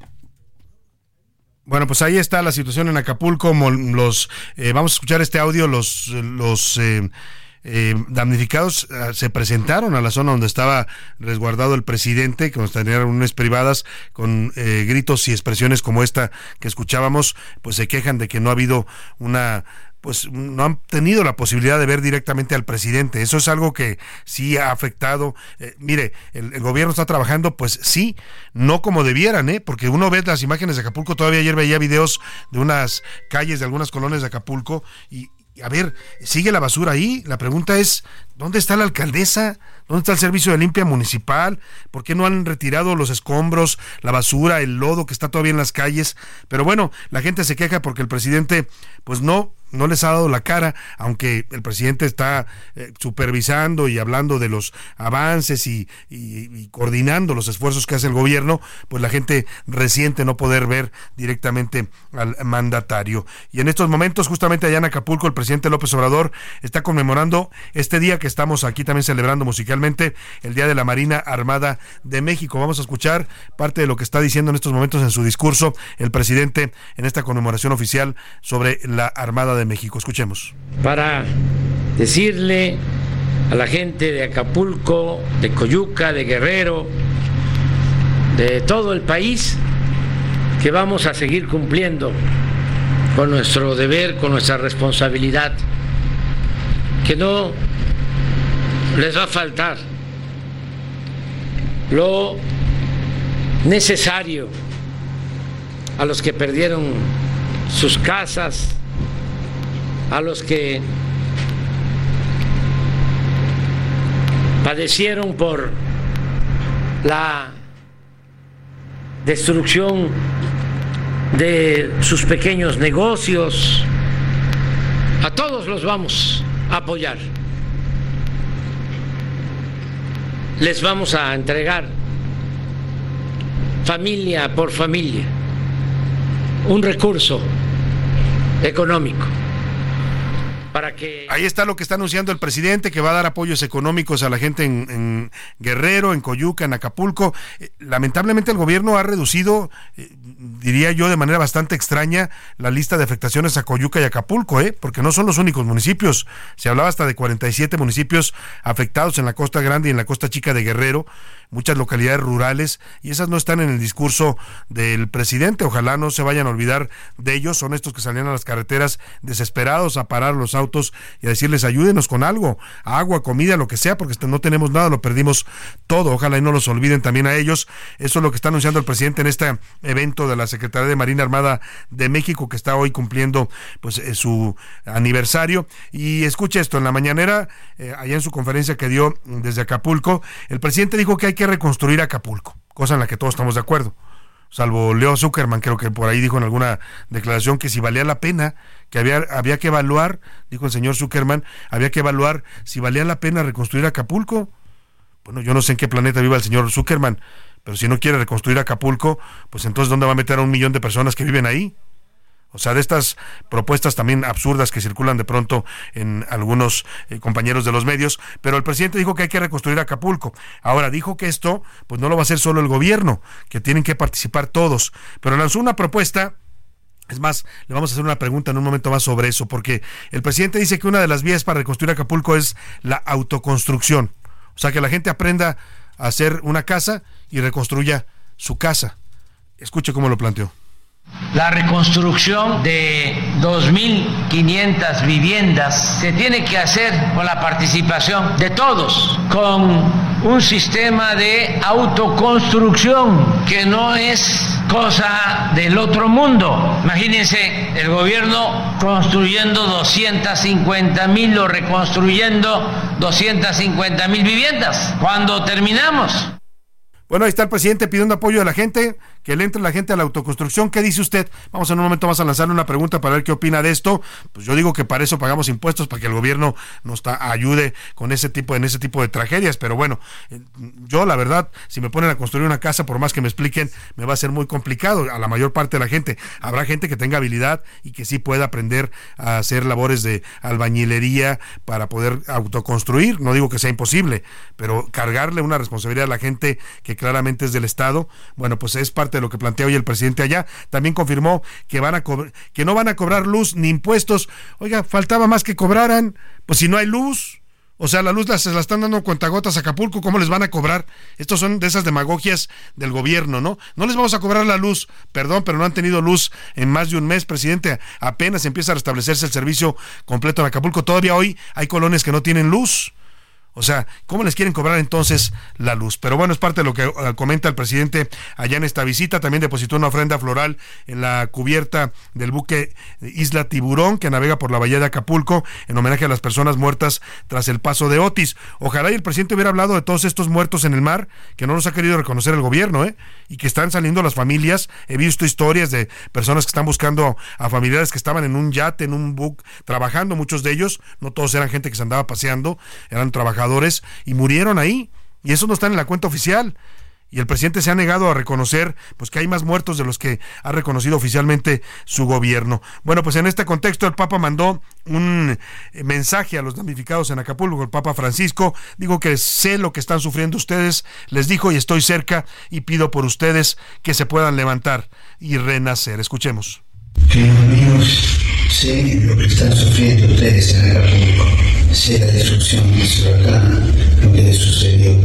Bueno, pues ahí está la situación en Acapulco. Los eh, vamos a escuchar este audio. Los los eh, eh, damnificados se presentaron a la zona donde estaba resguardado el presidente, que nos tenían reuniones privadas con gritos y expresiones como esta que escuchábamos, pues se quejan de que no ha habido una pues no han tenido la posibilidad de ver directamente al presidente. Eso es algo que sí ha afectado. Eh, mire, el, gobierno está trabajando, pues sí, no como debieran, ¿eh? porque uno ve las imágenes de Acapulco, todavía ayer veía videos de unas calles de algunas colonias de Acapulco y, a ver, sigue la basura ahí. La pregunta es, ¿dónde está la alcaldesa? ¿Dónde está el servicio de limpia municipal? ¿Por qué no han retirado los escombros, la basura, el lodo que está todavía en las calles? Pero bueno, la gente se queja porque el presidente pues no no les ha dado la cara, aunque el presidente está eh, supervisando y hablando de los avances y, coordinando los esfuerzos que hace el gobierno, pues la gente reciente no poder ver directamente al mandatario. Y en estos momentos, justamente allá en Acapulco, el presidente López Obrador está conmemorando este día que estamos aquí también celebrando musicalmente, el Día de la Marina Armada de México. Vamos a escuchar parte de lo que está diciendo en estos momentos en su discurso el presidente en esta conmemoración oficial sobre la Armada de México. Escuchemos. Para decirle a la gente de Acapulco, de Coyuca, de Guerrero, de todo el país, que vamos a seguir cumpliendo con nuestro deber, con nuestra responsabilidad, que no les va a faltar lo necesario a los que perdieron sus casas, a los que padecieron por la destrucción de sus pequeños negocios. A todos los vamos a apoyar. Les vamos a entregar familia por familia un recurso económico Ahí está lo que está anunciando el presidente, que va a dar apoyos económicos a la gente en, Guerrero, en Coyuca, en Acapulco. Eh, lamentablemente el gobierno ha reducido, eh, diría yo de manera bastante extraña, la lista de afectaciones a Coyuca y Acapulco, ¿eh? porque no son los únicos municipios. Se hablaba hasta de 47 municipios afectados en la Costa Grande y en la Costa Chica de Guerrero muchas localidades rurales y esas no están en el discurso del presidente. Ojalá no se vayan a olvidar de ellos. Son estos que salían a las carreteras desesperados a parar los autos y a decirles ayúdenos con algo, agua, comida, lo que sea, porque no tenemos nada, lo perdimos todo. Ojalá y no los olviden también a ellos. Eso es lo que está anunciando el presidente en este evento de la Secretaría de Marina Armada de México que está hoy cumpliendo pues eh, su aniversario. Y escuche esto, en la mañanera, eh, allá en su conferencia que dio desde Acapulco, el presidente dijo que hay que reconstruir Acapulco, cosa en la que todos estamos de acuerdo. Salvo Leo Zuckerman, creo que por ahí dijo en alguna declaración que si valía la pena, que había, había que evaluar, dijo el señor Zuckerman, había que evaluar si valía la pena reconstruir Acapulco. Bueno, yo no sé en qué planeta viva el señor Zuckerman, pero si no quiere reconstruir Acapulco, pues entonces ¿dónde va a meter a un millón de personas que viven ahí? O sea, de estas propuestas también absurdas que circulan de pronto en algunos eh, compañeros de los medios, pero el presidente dijo que hay que reconstruir Acapulco. Ahora dijo que esto pues no lo va a hacer solo el gobierno, que tienen que participar todos, pero lanzó una propuesta es más, le vamos a hacer una pregunta en un momento más sobre eso, porque el presidente dice que una de las vías para reconstruir Acapulco es la autoconstrucción. O sea, que la gente aprenda a hacer una casa y reconstruya su casa. Escuche cómo lo planteó. La reconstrucción de 2.500 viviendas se tiene que hacer con la participación de todos, con un sistema de autoconstrucción que no es cosa del otro mundo. Imagínense el gobierno construyendo 250 mil o reconstruyendo 250 mil viviendas. Cuando terminamos. Bueno, ahí está el presidente pidiendo apoyo de la gente que le entre la gente a la autoconstrucción. ¿Qué dice usted? Vamos en un momento más a lanzarle una pregunta para ver qué opina de esto. Pues yo digo que para eso pagamos impuestos, para que el gobierno nos ayude con ese tipo, en ese tipo de tragedias. Pero bueno, eh, yo la verdad, si me ponen a construir una casa, por más que me expliquen, me va a ser muy complicado a la mayor parte de la gente. Habrá gente que tenga habilidad y que sí pueda aprender a hacer labores de albañilería para poder autoconstruir. No digo que sea imposible, pero cargarle una responsabilidad a la gente que claramente es del Estado, bueno, pues es parte de lo que plantea hoy el presidente allá. También confirmó que van a que no van a cobrar luz ni impuestos. Oiga, faltaba más que cobraran. Pues si no hay luz, o sea, la luz se la están dando cuentagotas a Acapulco, ¿cómo les van a cobrar? Estos son de esas demagogias del gobierno, ¿no? No les vamos a cobrar la luz, perdón, pero no han tenido luz en más de un mes, presidente. Apenas empieza a restablecerse el servicio completo en Acapulco. Todavía hoy hay colonias que no tienen luz. O sea, ¿cómo les quieren cobrar entonces la luz? Pero bueno, es parte de lo que eh, comenta el presidente allá en esta visita. También depositó una ofrenda floral en la cubierta del buque Isla Tiburón que navega por la bahía de Acapulco en homenaje a las personas muertas tras el paso de Otis. Ojalá y el presidente hubiera hablado de todos estos muertos en el mar que no los ha querido reconocer el gobierno, ¿eh? Y que están saliendo las familias. He visto historias de personas que están buscando a familiares que estaban en un yate, en un buque, trabajando, muchos de ellos, no todos eran gente que se andaba paseando, eran trabajadores y murieron ahí. Y eso no está en la cuenta oficial. Y el presidente se ha negado a reconocer pues que hay más muertos de los que ha reconocido oficialmente su gobierno. Bueno, pues en este contexto el Papa mandó un eh, mensaje a los damnificados en Acapulco, el Papa Francisco, digo que sé lo que están sufriendo ustedes, les dijo y estoy cerca y pido por ustedes que se puedan levantar y renacer. Escuchemos. amigos, sé lo que están sufriendo ustedes en Acapulco sé la destrucción acá, lo que sucedió.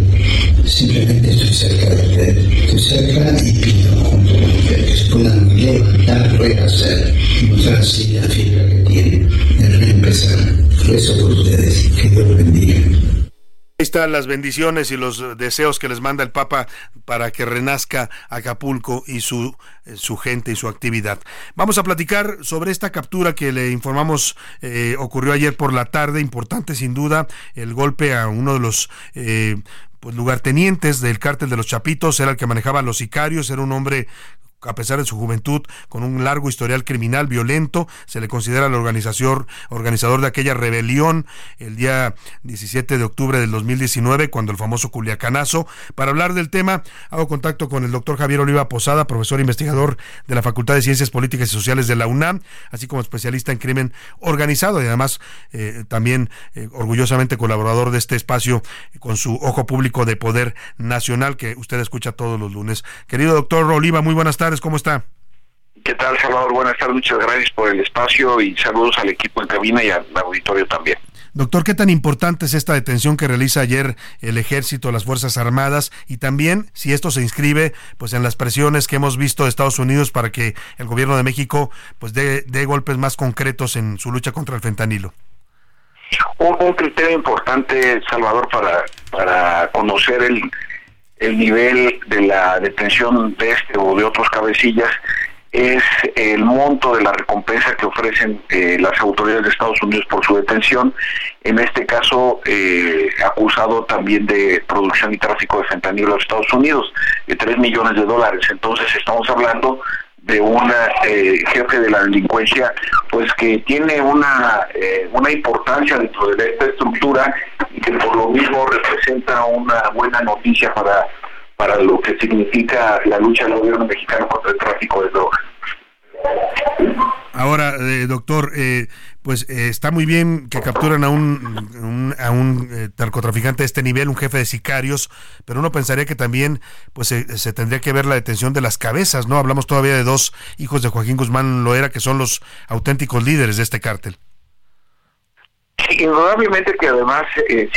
Simplemente estoy cerca de ustedes. Estoy cerca y pido junto con ustedes que se puedan levantar, rehacer y mostrar así la fibra que tienen de reempezar. Rezo por ustedes. Que Dios bendiga. Están las bendiciones y los deseos que les manda el Papa para que renazca Acapulco y su, eh, su gente y su actividad. Vamos a platicar sobre esta captura que le informamos eh, ocurrió ayer por la tarde, importante sin duda, el golpe a uno de los eh, pues lugartenientes del cártel de los Chapitos, era el que manejaba los sicarios, era un hombre a pesar de su juventud, con un largo historial criminal violento, se le considera el organización, organizador de aquella rebelión el día 17 de octubre del 2019, cuando el famoso Culiacanazo. Para hablar del tema, hago contacto con el doctor Javier Oliva Posada, profesor investigador de la Facultad de Ciencias Políticas y Sociales de la UNAM, así como especialista en crimen organizado y además eh, también eh, orgullosamente colaborador de este espacio con su ojo público de poder nacional que usted escucha todos los lunes. Querido doctor Oliva, muy buenas tardes. ¿Cómo está? ¿Qué tal, Salvador? Buenas tardes, muchas gracias por el espacio y saludos al equipo en cabina y al auditorio también. Doctor, ¿qué tan importante es esta detención que realiza ayer el ejército, las Fuerzas Armadas y también si esto se inscribe pues en las presiones que hemos visto de Estados Unidos para que el gobierno de México pues dé, golpes más concretos en su lucha contra el fentanilo? Un, un criterio importante, Salvador, para, para conocer el, el nivel de la detención de este o de otros cabecillas es el monto de la recompensa que ofrecen eh, las autoridades de Estados Unidos por su detención, en este caso eh, acusado también de producción y tráfico de fentanilo a Estados Unidos, de 3 millones de dólares. Entonces estamos hablando de un eh, jefe de la delincuencia pues que tiene una eh, una importancia dentro de esta estructura y que por lo mismo representa una buena noticia para para lo que significa la lucha del gobierno mexicano contra el tráfico de drogas. Ahora, eh, doctor, eh, pues eh, está muy bien que capturan a un, a un narcotraficante de este nivel, un jefe de sicarios, pero uno pensaría que también pues se tendría que ver la detención de las cabezas, ¿no? Hablamos todavía de dos hijos de Joaquín Guzmán Loera, que son los auténticos líderes de este cártel. Sí, indudablemente que además,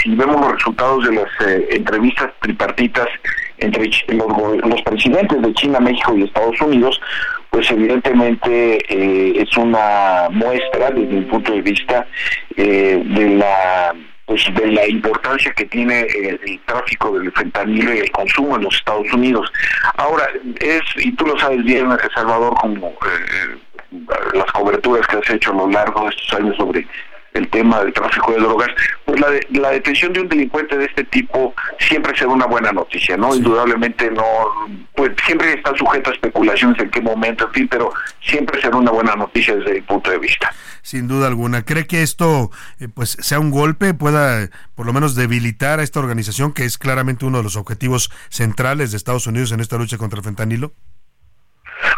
si vemos los resultados de las entrevistas tripartitas entre los, presidentes de China, México y Estados Unidos, pues evidentemente eh, es una muestra desde mi punto de vista eh, de la pues de la importancia que tiene el, tráfico del fentanilo y el consumo en los Estados Unidos. Ahora, es, y tú lo sabes bien, Salvador, como eh, las coberturas que has hecho a lo largo de estos años sobre el tema del tráfico de drogas, pues la, la detención de un delincuente de este tipo siempre será una buena noticia, ¿no? Indudablemente no, pues siempre está sujeto a especulaciones en qué momento, en fin, pero siempre será una buena noticia desde mi punto de vista. Sin duda alguna. ¿Cree que esto eh, pues sea un golpe, pueda por lo menos debilitar a esta organización que es claramente uno de los objetivos centrales de Estados Unidos en esta lucha contra el fentanilo?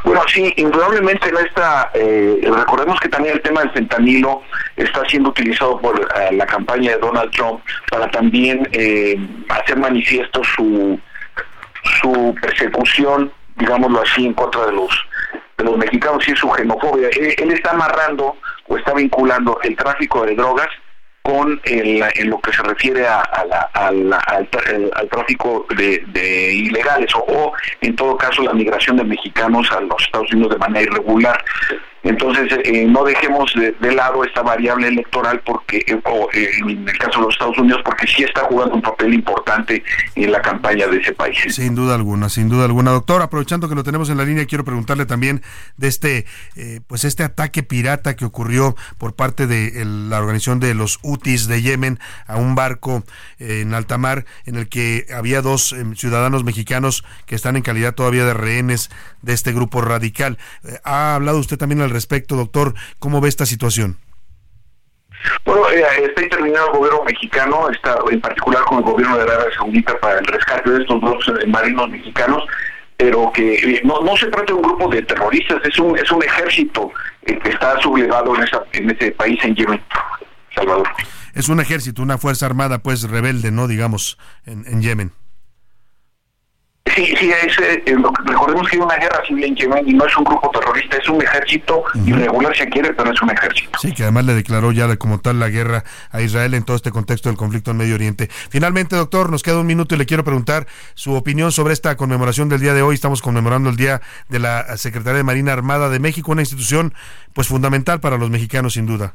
Bueno, sí, indudablemente en esta, eh, recordemos que también el tema del fentanilo está siendo utilizado por eh, la campaña de Donald Trump para también eh, hacer manifiesto su, su persecución, digámoslo así, en contra de los de los mexicanos y su xenofobia. él está amarrando o está vinculando el tráfico de drogas con el, en lo que se refiere a, al, tráfico de, ilegales o, en todo caso la migración de mexicanos a los Estados Unidos de manera irregular. Entonces, eh, no dejemos de, lado esta variable electoral porque, eh, o, eh, en el caso de los Estados Unidos, porque sí está jugando un papel importante en la campaña de ese país. Sin duda alguna, sin duda alguna. Doctor, aprovechando que lo tenemos en la línea, quiero preguntarle también de este, pues este ataque pirata que ocurrió por parte de la organización de los UTIs de Yemen a un barco en alta mar en el que había dos ciudadanos mexicanos que están en calidad todavía de rehenes de este grupo radical. ¿Ha hablado usted también al respecto, doctor? ¿Cómo ve esta situación? Bueno, eh, está interviniendo el gobierno mexicano, está en particular con el gobierno de Arabia Saudita para el rescate de estos dos eh, marinos mexicanos, pero que eh, no, no se trata de un grupo de terroristas, es un es un ejército que está sublevado en esa en ese país en Yemen, Salvador. Es un ejército, una fuerza armada, pues rebelde, no digamos, en, en Yemen. Sí, sí, es, eh, recordemos que hay una guerra civil en Yemen y no es un grupo terrorista, es un ejército irregular si quiere, pero es un ejército. Sí, que además le declaró ya como tal la guerra a Israel en todo este contexto del conflicto en Medio Oriente. Finalmente, doctor, nos queda un minuto y le quiero preguntar su opinión sobre esta conmemoración del día de hoy. Estamos conmemorando el Día de la Secretaría de Marina Armada de México, una institución pues fundamental para los mexicanos, sin duda.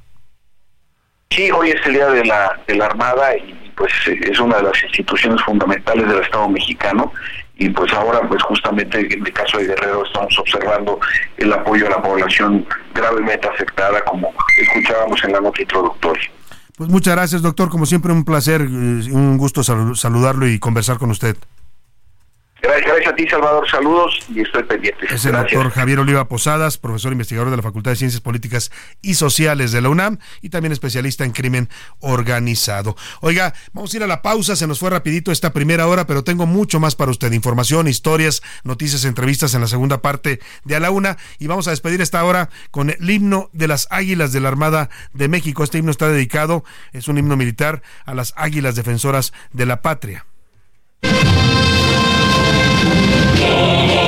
Sí, hoy es el Día de la, de la Armada y pues es una de las instituciones fundamentales del Estado mexicano y pues ahora pues justamente en el caso de Guerrero estamos observando el apoyo a la población gravemente afectada como escuchábamos en la nota introductoria. Pues muchas gracias doctor, como siempre un placer, eh, un gusto saludarlo y conversar con usted. Gracias, a ti, Salvador. Saludos y estoy pendiente. Es el doctor Javier Oliva Posadas, profesor investigador de la Facultad de Ciencias Políticas y Sociales de la UNAM y también especialista en crimen organizado. Oiga, vamos a ir a la pausa. Se nos fue rapidito esta primera hora, pero tengo mucho más para usted. Información, historias, noticias, entrevistas en la segunda parte de A la Una. Y vamos a despedir esta hora con el himno de las Águilas de la Armada de México. Este himno está dedicado, es un himno militar, a las Águilas Defensoras de la Patria. Yeah.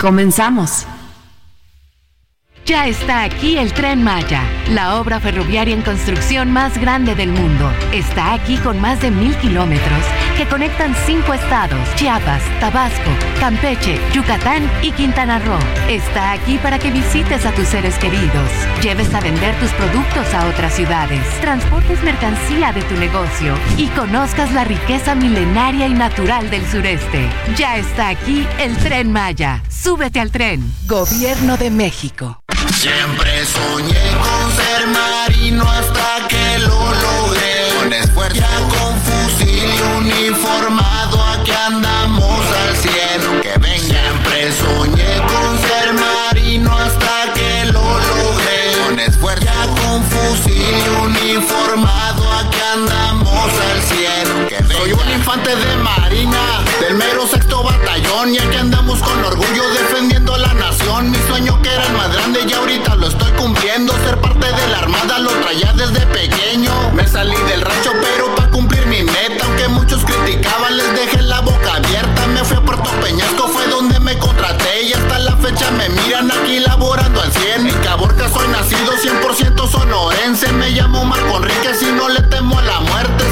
Comenzamos. Ya está aquí el tren Maya, la obra ferroviaria en construcción más grande del mundo. Está aquí con más de mil kilómetros que conectan cinco estados, Chiapas, Tabasco, Campeche, Yucatán y Quintana Roo. Está aquí para que visites a tus seres queridos, lleves a vender tus productos a otras ciudades, transportes mercancía de tu negocio y conozcas la riqueza milenaria y natural del sureste. Ya está aquí el tren Maya. Súbete al tren. Gobierno de México. Siempre soñé con ser marino hasta que lo logré. Con fusil y fusil uniformado, aquí andamos Que Soy un infante de marina, del mero sexto batallón, y aquí andamos con orgullo defendiendo la nación. Mi sueño que era el más grande y ahorita lo estoy cumpliendo. Ser parte de la armada lo traía desde pequeño. Me salí del rancho, pero para cumplir mi meta, aunque muchos criticaban, les dejé la boca abierta. Me fui a Puerto Peñasco, fue donde me contraté y hasta la fecha me miran aquí laborando al 100. Mi caborca soy nacido 100% sonorense. Me llamo Marco Enrique, si no le temo a la muerte,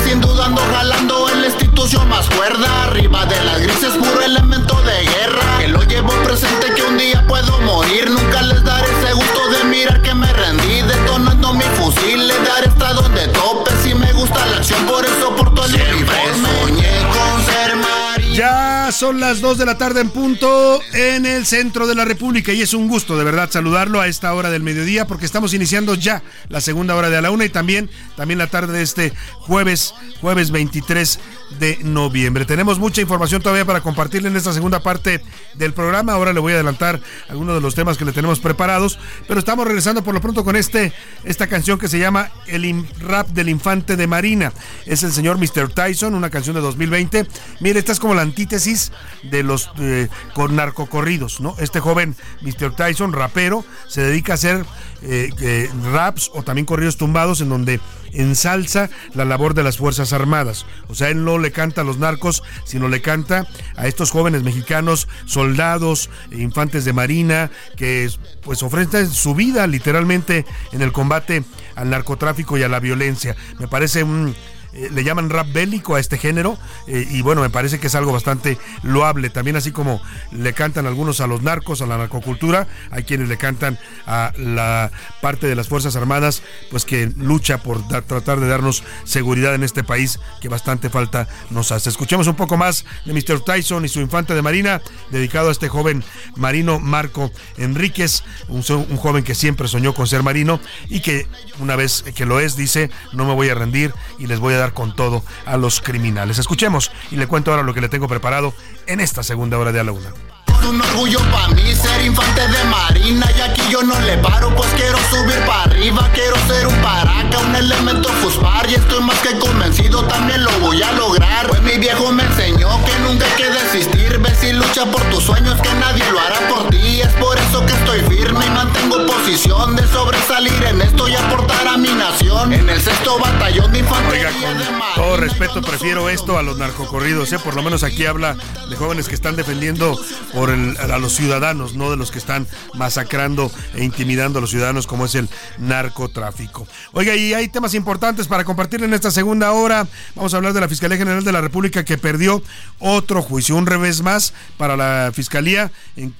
dudando jalando en la institución más cuerda. Arriba de las grises, puro elemento de guerra. Que lo llevo presente que un día puedo morir. Nunca les daré ese gusto de mirar que me rendí. Detonando mi fusil, le daré hasta donde tope. Si me gusta la acción, por eso porto el Siempre soñé con ser marino. Ya Son las 2 de la tarde en punto en el centro de la República y es un gusto de verdad saludarlo a esta hora del mediodía porque estamos iniciando ya la segunda hora de a la una y también, también la tarde de este jueves, jueves 23 de noviembre. Tenemos mucha información todavía para compartirle en esta segunda parte del programa. Ahora le voy a adelantar algunos de los temas que le tenemos preparados, pero estamos regresando por lo pronto con este, esta canción que se llama El Rap del Infante de Marina. Es el señor Mr. Tyson, una canción de 2020. Mire, esta es como la antítesis de los eh, con narcocorridos, ¿no? Este joven Mr. Tyson, rapero, se dedica a hacer eh, eh, raps o también corridos tumbados en donde ensalza la labor de las Fuerzas Armadas. O sea, él no le canta a los narcos, sino le canta a estos jóvenes mexicanos, soldados, infantes de marina, que pues ofrecen su vida literalmente en el combate al narcotráfico y a la violencia. Me parece un eh, le llaman rap bélico a este género eh, y bueno, me parece que es algo bastante loable. También así como le cantan algunos a los narcos, a la narcocultura, hay quienes le cantan a la parte de las Fuerzas Armadas, pues que lucha por tratar de darnos seguridad en este país que bastante falta nos hace. Escuchemos un poco más de Mr. Tyson y su infante de Marina, dedicado a este joven marino Marco Enríquez, un, un joven que siempre soñó con ser marino y que una vez que lo es, dice, no me voy a rendir y les voy a dar con todo a los criminales. Escuchemos y le cuento ahora lo que le tengo preparado en esta segunda hora de a la una. Es un orgullo para mí ser infante de marina y aquí yo no le paro pues quiero subir para arriba, quiero ser un paraca, un elemento fuspar y estoy más que convencido también lo voy a lograr. Pues mi viejo me enseñó que nunca hay que desistir, ves y lucha por tus sueños que nadie lo hará por ti, es por eso que estoy firme y mantengo posición de sobresalir en esto y aportar a mi nación. En el sexto batallón de infantería Oiga, con todo respeto prefiero esto a los narcocorridos, ¿eh? por lo menos aquí habla de jóvenes que están defendiendo por a los ciudadanos, no de los que están masacrando e intimidando a los ciudadanos como es el narcotráfico. Oiga, y hay temas importantes para compartir en esta segunda hora. Vamos a hablar de la Fiscalía General de la República que perdió otro juicio, un revés más para la Fiscalía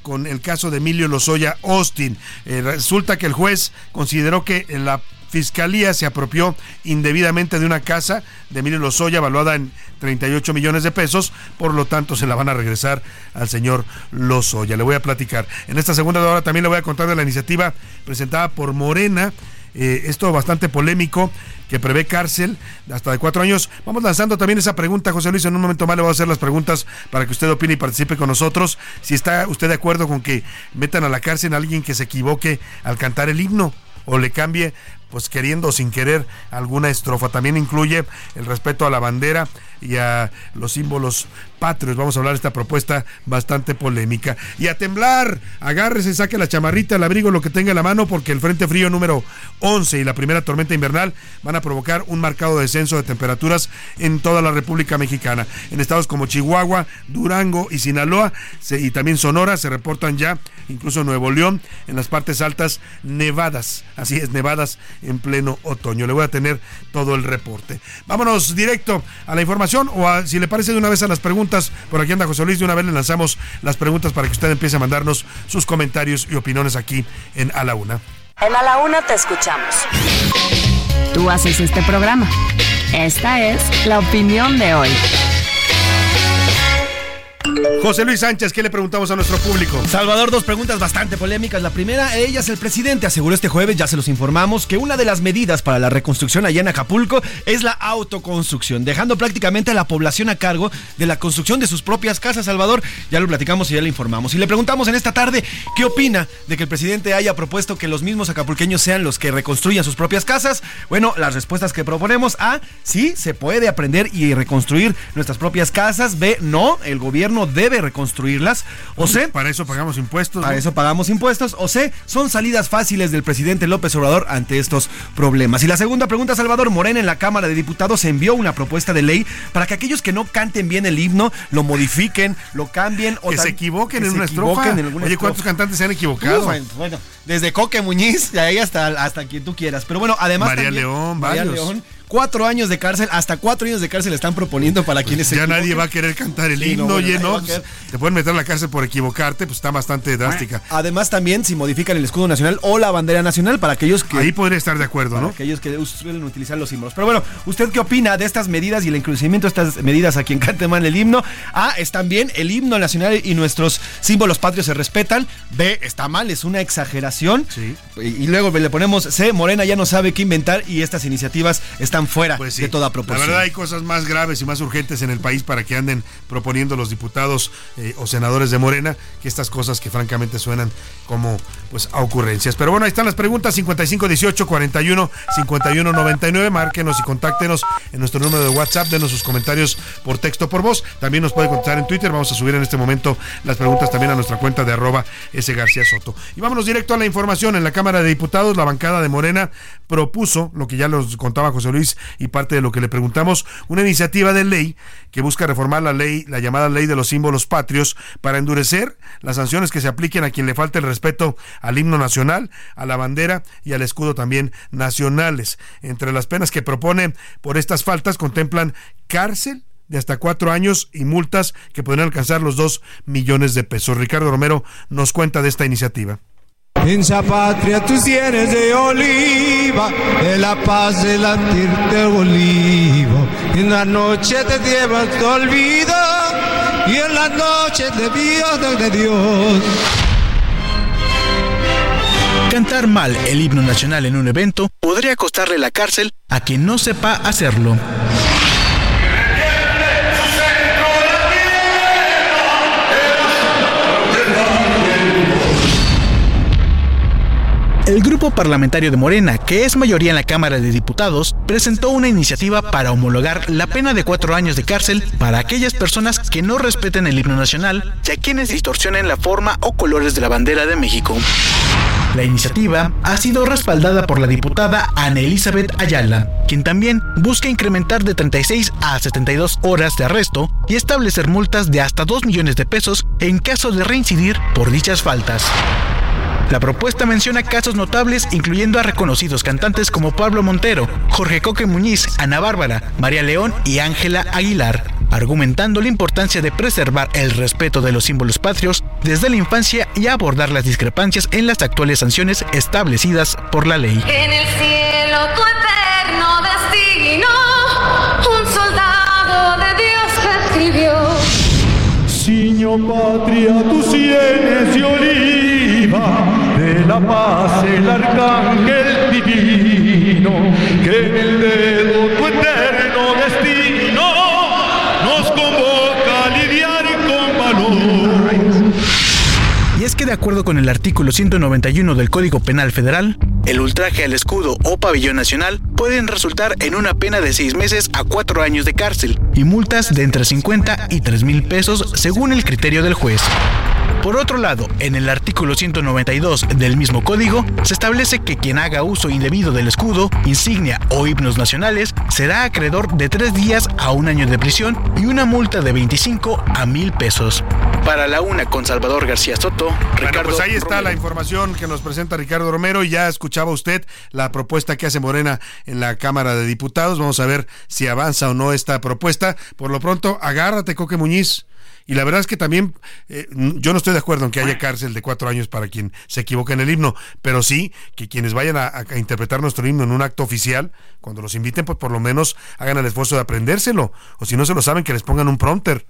con el caso de Emilio Lozoya Austin. Eh, resulta que el juez consideró que en la Fiscalía se apropió indebidamente de una casa de Emilio Lozoya valuada en 38 millones de pesos, por lo tanto se la van a regresar al señor Lozoya. Le voy a platicar. En esta segunda hora también le voy a contar de la iniciativa presentada por Morena. Eh, esto bastante polémico, que prevé cárcel hasta de cuatro años. Vamos lanzando también esa pregunta, José Luis. En un momento más le voy a hacer las preguntas para que usted opine y participe con nosotros. Si está usted de acuerdo con que metan a la cárcel a alguien que se equivoque al cantar el himno o le cambie pues queriendo o sin querer alguna estrofa. También incluye el respeto a la bandera y a los símbolos patrios. Vamos a hablar de esta propuesta bastante polémica. Y a temblar, agárrese, saque la chamarrita, el abrigo, lo que tenga en la mano, porque el Frente Frío número 11 y la primera tormenta invernal van a provocar un marcado descenso de temperaturas en toda la República Mexicana. En estados como Chihuahua, Durango y Sinaloa, y también Sonora, se reportan ya, incluso Nuevo León, en las partes altas, nevadas. Así es, nevadas en pleno otoño. Le voy a tener todo el reporte. Vámonos directo a la información o si le parece de una vez a las preguntas. Por aquí anda José Luis, de una vez le lanzamos las preguntas para que usted empiece a mandarnos sus comentarios y opiniones aquí en A la Una. En A la Una te escuchamos. Tú haces este programa. Esta es la opinión de hoy. José Luis Sánchez, ¿qué le preguntamos a nuestro público? Salvador, dos preguntas bastante polémicas. La primera, ella es el presidente aseguró este jueves, ya se los informamos, que una de las medidas para la reconstrucción allá en Acapulco es la autoconstrucción, dejando prácticamente a la población a cargo de la construcción de sus propias casas. Salvador, ya lo platicamos y ya le informamos. Y le preguntamos en esta tarde qué opina de que el presidente haya propuesto que los mismos acapulqueños sean los que reconstruyan sus propias casas. Bueno, las respuestas que proponemos: A, sí, se puede aprender y reconstruir nuestras propias casas. B, no, el gobierno debe reconstruirlas. O C, para eso pagamos impuestos. Para eso pagamos impuestos. O C, son salidas fáciles del presidente López Obrador ante estos problemas. Y la segunda pregunta, Salvador Morena en la Cámara de Diputados envió una propuesta de ley para que aquellos que no canten bien el himno lo modifiquen, lo cambien o que se equivoquen en una estrofa. Oye, ¿cuántos cantantes se han equivocado? bueno, desde Coque Muñiz y ahí hasta, hasta quien tú quieras. Pero bueno, además María León, María León cuatro años de cárcel, hasta cuatro años de cárcel están proponiendo para quienes se Ya nadie va a querer cantar el himno, oye, ¿no? te pueden meter a la cárcel por equivocarte, pues está bastante drástica. Además, también si modifican el escudo nacional o la bandera nacional para aquellos que. Ahí podría estar de acuerdo, ¿no? Aquellos que suelen utilizar los símbolos. Pero bueno, ¿usted qué opina de estas medidas y el incluimiento de estas medidas a quien cante mal el himno? A, están bien, el himno nacional y nuestros símbolos patrios se respetan. B, está mal, es una exageración. Sí. Y, luego le ponemos C, Morena ya no sabe qué inventar y estas iniciativas están fuera pues de toda proporción. La verdad hay cosas más graves y más urgentes en el país para que anden proponiendo los diputados eh, o senadores de Morena que estas cosas que francamente suenan como pues a ocurrencias. Pero bueno, ahí están las preguntas 5518 41 51 99. Márquenos y contáctenos en nuestro número de WhatsApp, denos sus comentarios por texto por voz. También nos puede contestar en Twitter. Vamos a subir en este momento las preguntas también a nuestra cuenta de arroba S. García Soto. Y vámonos directo a la información. En la Cámara de Diputados, la bancada de Morena propuso, lo que ya nos contaba José Luis y parte de lo que le preguntamos, una iniciativa de ley que busca reformar la ley, la llamada ley de los símbolos patrios, para endurecer las sanciones que se apliquen a quien le falte el respeto al himno nacional, a la bandera y al escudo también nacionales. Entre las penas que propone por estas faltas contemplan cárcel de hasta cuatro años y multas que podrían alcanzar los dos millones de pesos. Ricardo Romero nos cuenta de esta iniciativa. En esa patria tú tienes de oliva, de la paz de latir olivo. En la noche te llevas tu olvido y en la noche de Dios de Dios. Cantar mal el himno nacional en un evento podría costarle la cárcel a quien no sepa hacerlo. El grupo parlamentario de Morena, que es mayoría en la Cámara de Diputados, presentó una iniciativa para homologar la pena de cuatro años de cárcel para aquellas personas que no respeten el himno nacional y a quienes distorsionen la forma o colores de la bandera de México. La iniciativa ha sido respaldada por la diputada Ana Elizabeth Ayala, quien también busca incrementar de 36 a 72 horas de arresto y establecer multas de hasta 2 millones de pesos en caso de reincidir por dichas faltas. La propuesta menciona casos notables incluyendo a reconocidos cantantes como Pablo Montero, Jorge Coque Muñiz, Ana Bárbara, María León y Ángela Aguilar, argumentando la importancia de preservar el respeto de los símbolos patrios desde la infancia y abordar las discrepancias en las actuales sanciones establecidas por la ley. En el cielo tu eterno destino, un soldado de Dios escribió. Siño patria, tus sienes y oliva de la paz el arcángel divino, que en el dedo de acuerdo con el artículo 191 del Código Penal Federal, el ultraje al escudo o pabellón nacional pueden resultar en una pena de seis meses a cuatro años de cárcel y multas de entre 50 y 3 mil pesos según el criterio del juez. Por otro lado, en el artículo 192 del mismo código, se establece que quien haga uso indebido del escudo, insignia o himnos nacionales será acreedor de tres días a un año de prisión y una multa de 25 a mil pesos. Para la una con Salvador García Soto, Ricardo. pues ahí está la información que nos presenta Ricardo Romero y ya escuchaba usted la propuesta que hace Morena en la Cámara de Diputados. Vamos a ver si avanza o no esta propuesta. Por lo pronto, agárrate, Coque Muñiz. Y la verdad es que también eh, yo no estoy de acuerdo en que haya cárcel de cuatro años para quien se equivoque en el himno, pero sí que quienes vayan a, a, interpretar nuestro himno en un acto oficial, cuando los inviten, pues por lo menos hagan el esfuerzo de aprendérselo. O si no se lo saben, que les pongan un prompter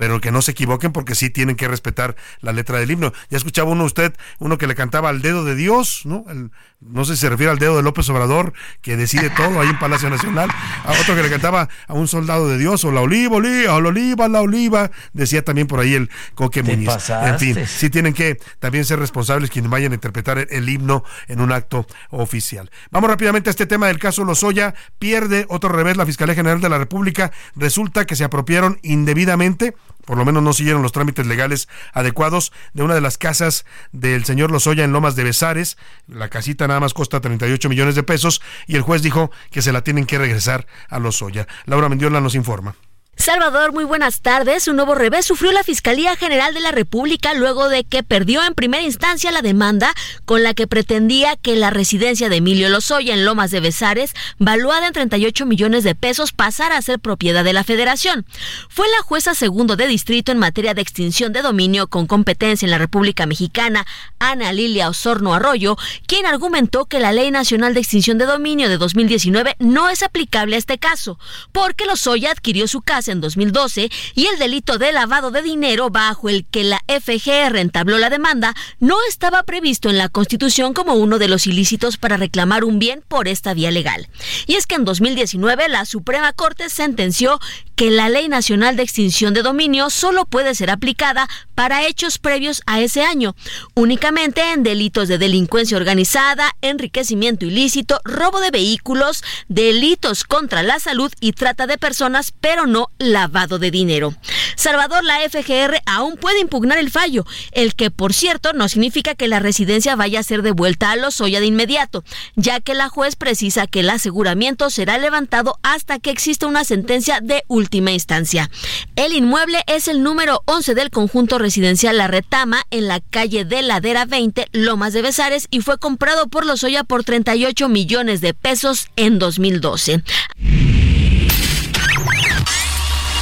pero que no se equivoquen porque sí tienen que respetar la letra del himno. Ya escuchaba uno usted, uno que le cantaba al dedo de Dios, ¿no? El, no sé si se refiere al dedo de López Obrador, que decide todo ahí en Palacio Nacional, a otro que le cantaba a un soldado de Dios, o la oliva, oliva, la oliva, la oliva, decía también por ahí el Coque Muñiz. En fin, sí tienen que también ser responsables quienes vayan a interpretar el, el himno en un acto oficial. Vamos rápidamente a este tema del caso Lozoya, pierde otro revés la Fiscalía General de la República, resulta que se apropiaron indebidamente por lo menos no siguieron los trámites legales adecuados de una de las casas del señor Lozoya en Lomas de Besares. La casita nada más cuesta 38 millones de pesos y el juez dijo que se la tienen que regresar a Lozoya. Laura Mendiola nos informa. Salvador, muy buenas tardes. Un nuevo revés sufrió la Fiscalía General de la República luego de que perdió en primera instancia la demanda con la que pretendía que la residencia de Emilio Lozoya en Lomas de Besares, valuada en 38 millones de pesos, pasara a ser propiedad de la Federación. Fue la jueza segundo de distrito en materia de extinción de dominio con competencia en la República Mexicana, Ana Lilia Osorno Arroyo, quien argumentó que la Ley Nacional de Extinción de Dominio de 2019 no es aplicable a este caso, porque Lozoya adquirió su casa en 2012 y el delito de lavado de dinero bajo el que la FGR entabló la demanda no estaba previsto en la Constitución como uno de los ilícitos para reclamar un bien por esta vía legal. Y es que en 2019 la Suprema Corte sentenció que la Ley Nacional de Extinción de Dominio solo puede ser aplicada para hechos previos a ese año, únicamente en delitos de delincuencia organizada, enriquecimiento ilícito, robo de vehículos, delitos contra la salud y trata de personas, pero no lavado de dinero. Salvador, la FGR aún puede impugnar el fallo, el que por cierto no significa que la residencia vaya a ser devuelta a Lozoya de inmediato, ya que la juez precisa que el aseguramiento será levantado hasta que exista una sentencia de última instancia. El inmueble es el número 11 del conjunto residencial La Retama en la calle de Ladera 20, Lomas de Besares, y fue comprado por Lozoya por 38 millones de pesos en 2012.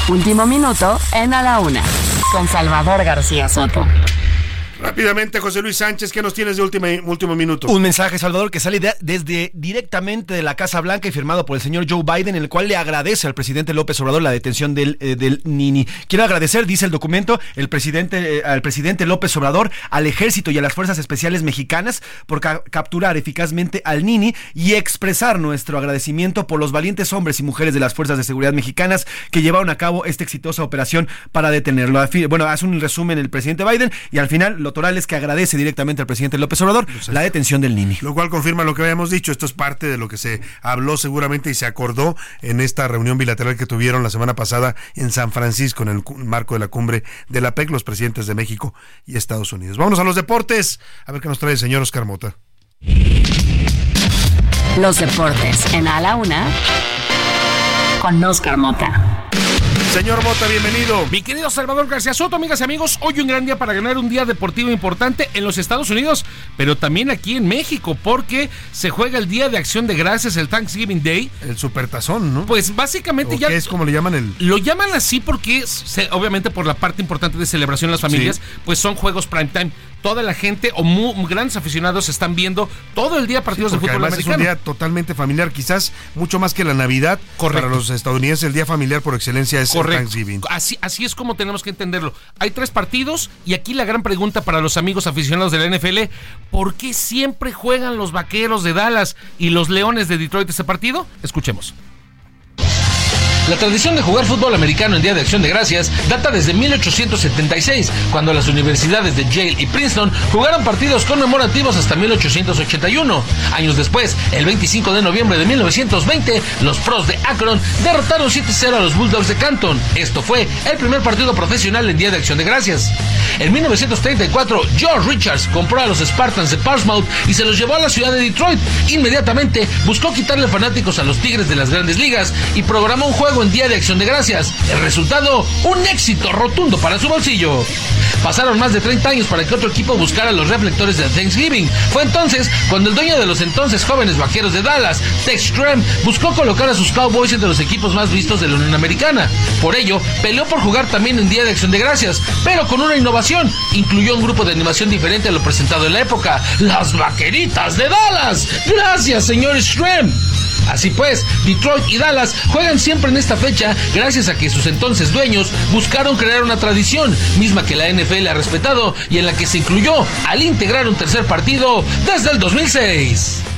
Último minuto en A la Una, con Salvador García Soto. Rápidamente, José Luis Sánchez, ¿qué nos tienes de último, último minuto? Un mensaje, Salvador, que sale de- desde directamente de la Casa Blanca y firmado por el señor Joe Biden, en el cual le agradece al presidente López Obrador la detención del, eh, del Nini. Quiero agradecer, dice el documento, el presidente, eh, al presidente López Obrador, al ejército y a las fuerzas especiales mexicanas por ca- capturar eficazmente al Nini y expresar nuestro agradecimiento por los valientes hombres y mujeres de las fuerzas de seguridad mexicanas que llevaron a cabo esta exitosa operación para detenerlo. Bueno, hace un resumen el presidente Biden y al final que agradece directamente al presidente López Obrador la detención del Nini. Lo cual confirma lo que habíamos dicho. Esto es parte de lo que se habló seguramente y se acordó en esta reunión bilateral que tuvieron la semana pasada en San Francisco, en el marco de la cumbre de la PEC, los presidentes de México y Estados Unidos. Vámonos a los deportes. A ver qué nos trae el señor Oscar Mota. Los deportes en A la Una, con Oscar Mota. Señor Mota, bienvenido. Mi querido Salvador García Soto, amigas y amigos, hoy un gran día para ganar un día deportivo importante en los Estados Unidos, pero también aquí en México, porque se juega el Día de Acción de Gracias, el Thanksgiving Day. El supertazón, ¿no? Pues básicamente ¿O ya... qué es como le llaman el...? Lo llaman así porque, obviamente por la parte importante de celebración de las familias, Sí. pues son juegos prime time. Toda la gente o mu- grandes aficionados están viendo todo el día partidos de fútbol además es un americano. día totalmente familiar, quizás mucho más que la Navidad. Correcto. Para los estadounidenses, el día familiar por excelencia es el. Thanksgiving. Así, así es como tenemos que entenderlo. Hay tres partidos y aquí la gran pregunta para los amigos aficionados de la NFL, ¿por qué siempre juegan los Vaqueros de Dallas y los Leones de Detroit este partido? Escuchemos. La tradición de jugar fútbol americano en Día de Acción de Gracias data desde 1876, cuando las universidades de Yale y Princeton jugaron partidos conmemorativos hasta 1881. Años después, el 25 de noviembre de 1920, los pros de Akron derrotaron 7-0 a los Bulldogs de Canton. Esto fue el primer partido profesional en Día de Acción de Gracias. En 1934, George Richards compró a los Spartans de Portsmouth y se los llevó a la ciudad de Detroit. Inmediatamente buscó quitarle fanáticos a los Tigres de las grandes ligas y programó un juego en Día de Acción de Gracias. El resultado, un éxito rotundo para su bolsillo. Pasaron más de 30 años para que otro equipo buscara los reflectores de Thanksgiving. Fue entonces cuando el dueño de los entonces jóvenes vaqueros de Dallas, Tex Trem, buscó colocar a sus Cowboys entre los equipos más vistos de la Unión Americana. Por ello, peleó por jugar también en Día de Acción de Gracias, pero con una innovación. Incluyó un grupo de animación diferente a lo presentado en la época, las Vaqueritas de Dallas. Gracias, señor Strem. Así pues, Detroit y Dallas juegan siempre en esta fecha gracias a que sus entonces dueños buscaron crear una tradición, misma que la NFL ha respetado y en la que se incluyó al integrar un tercer partido desde el 2006.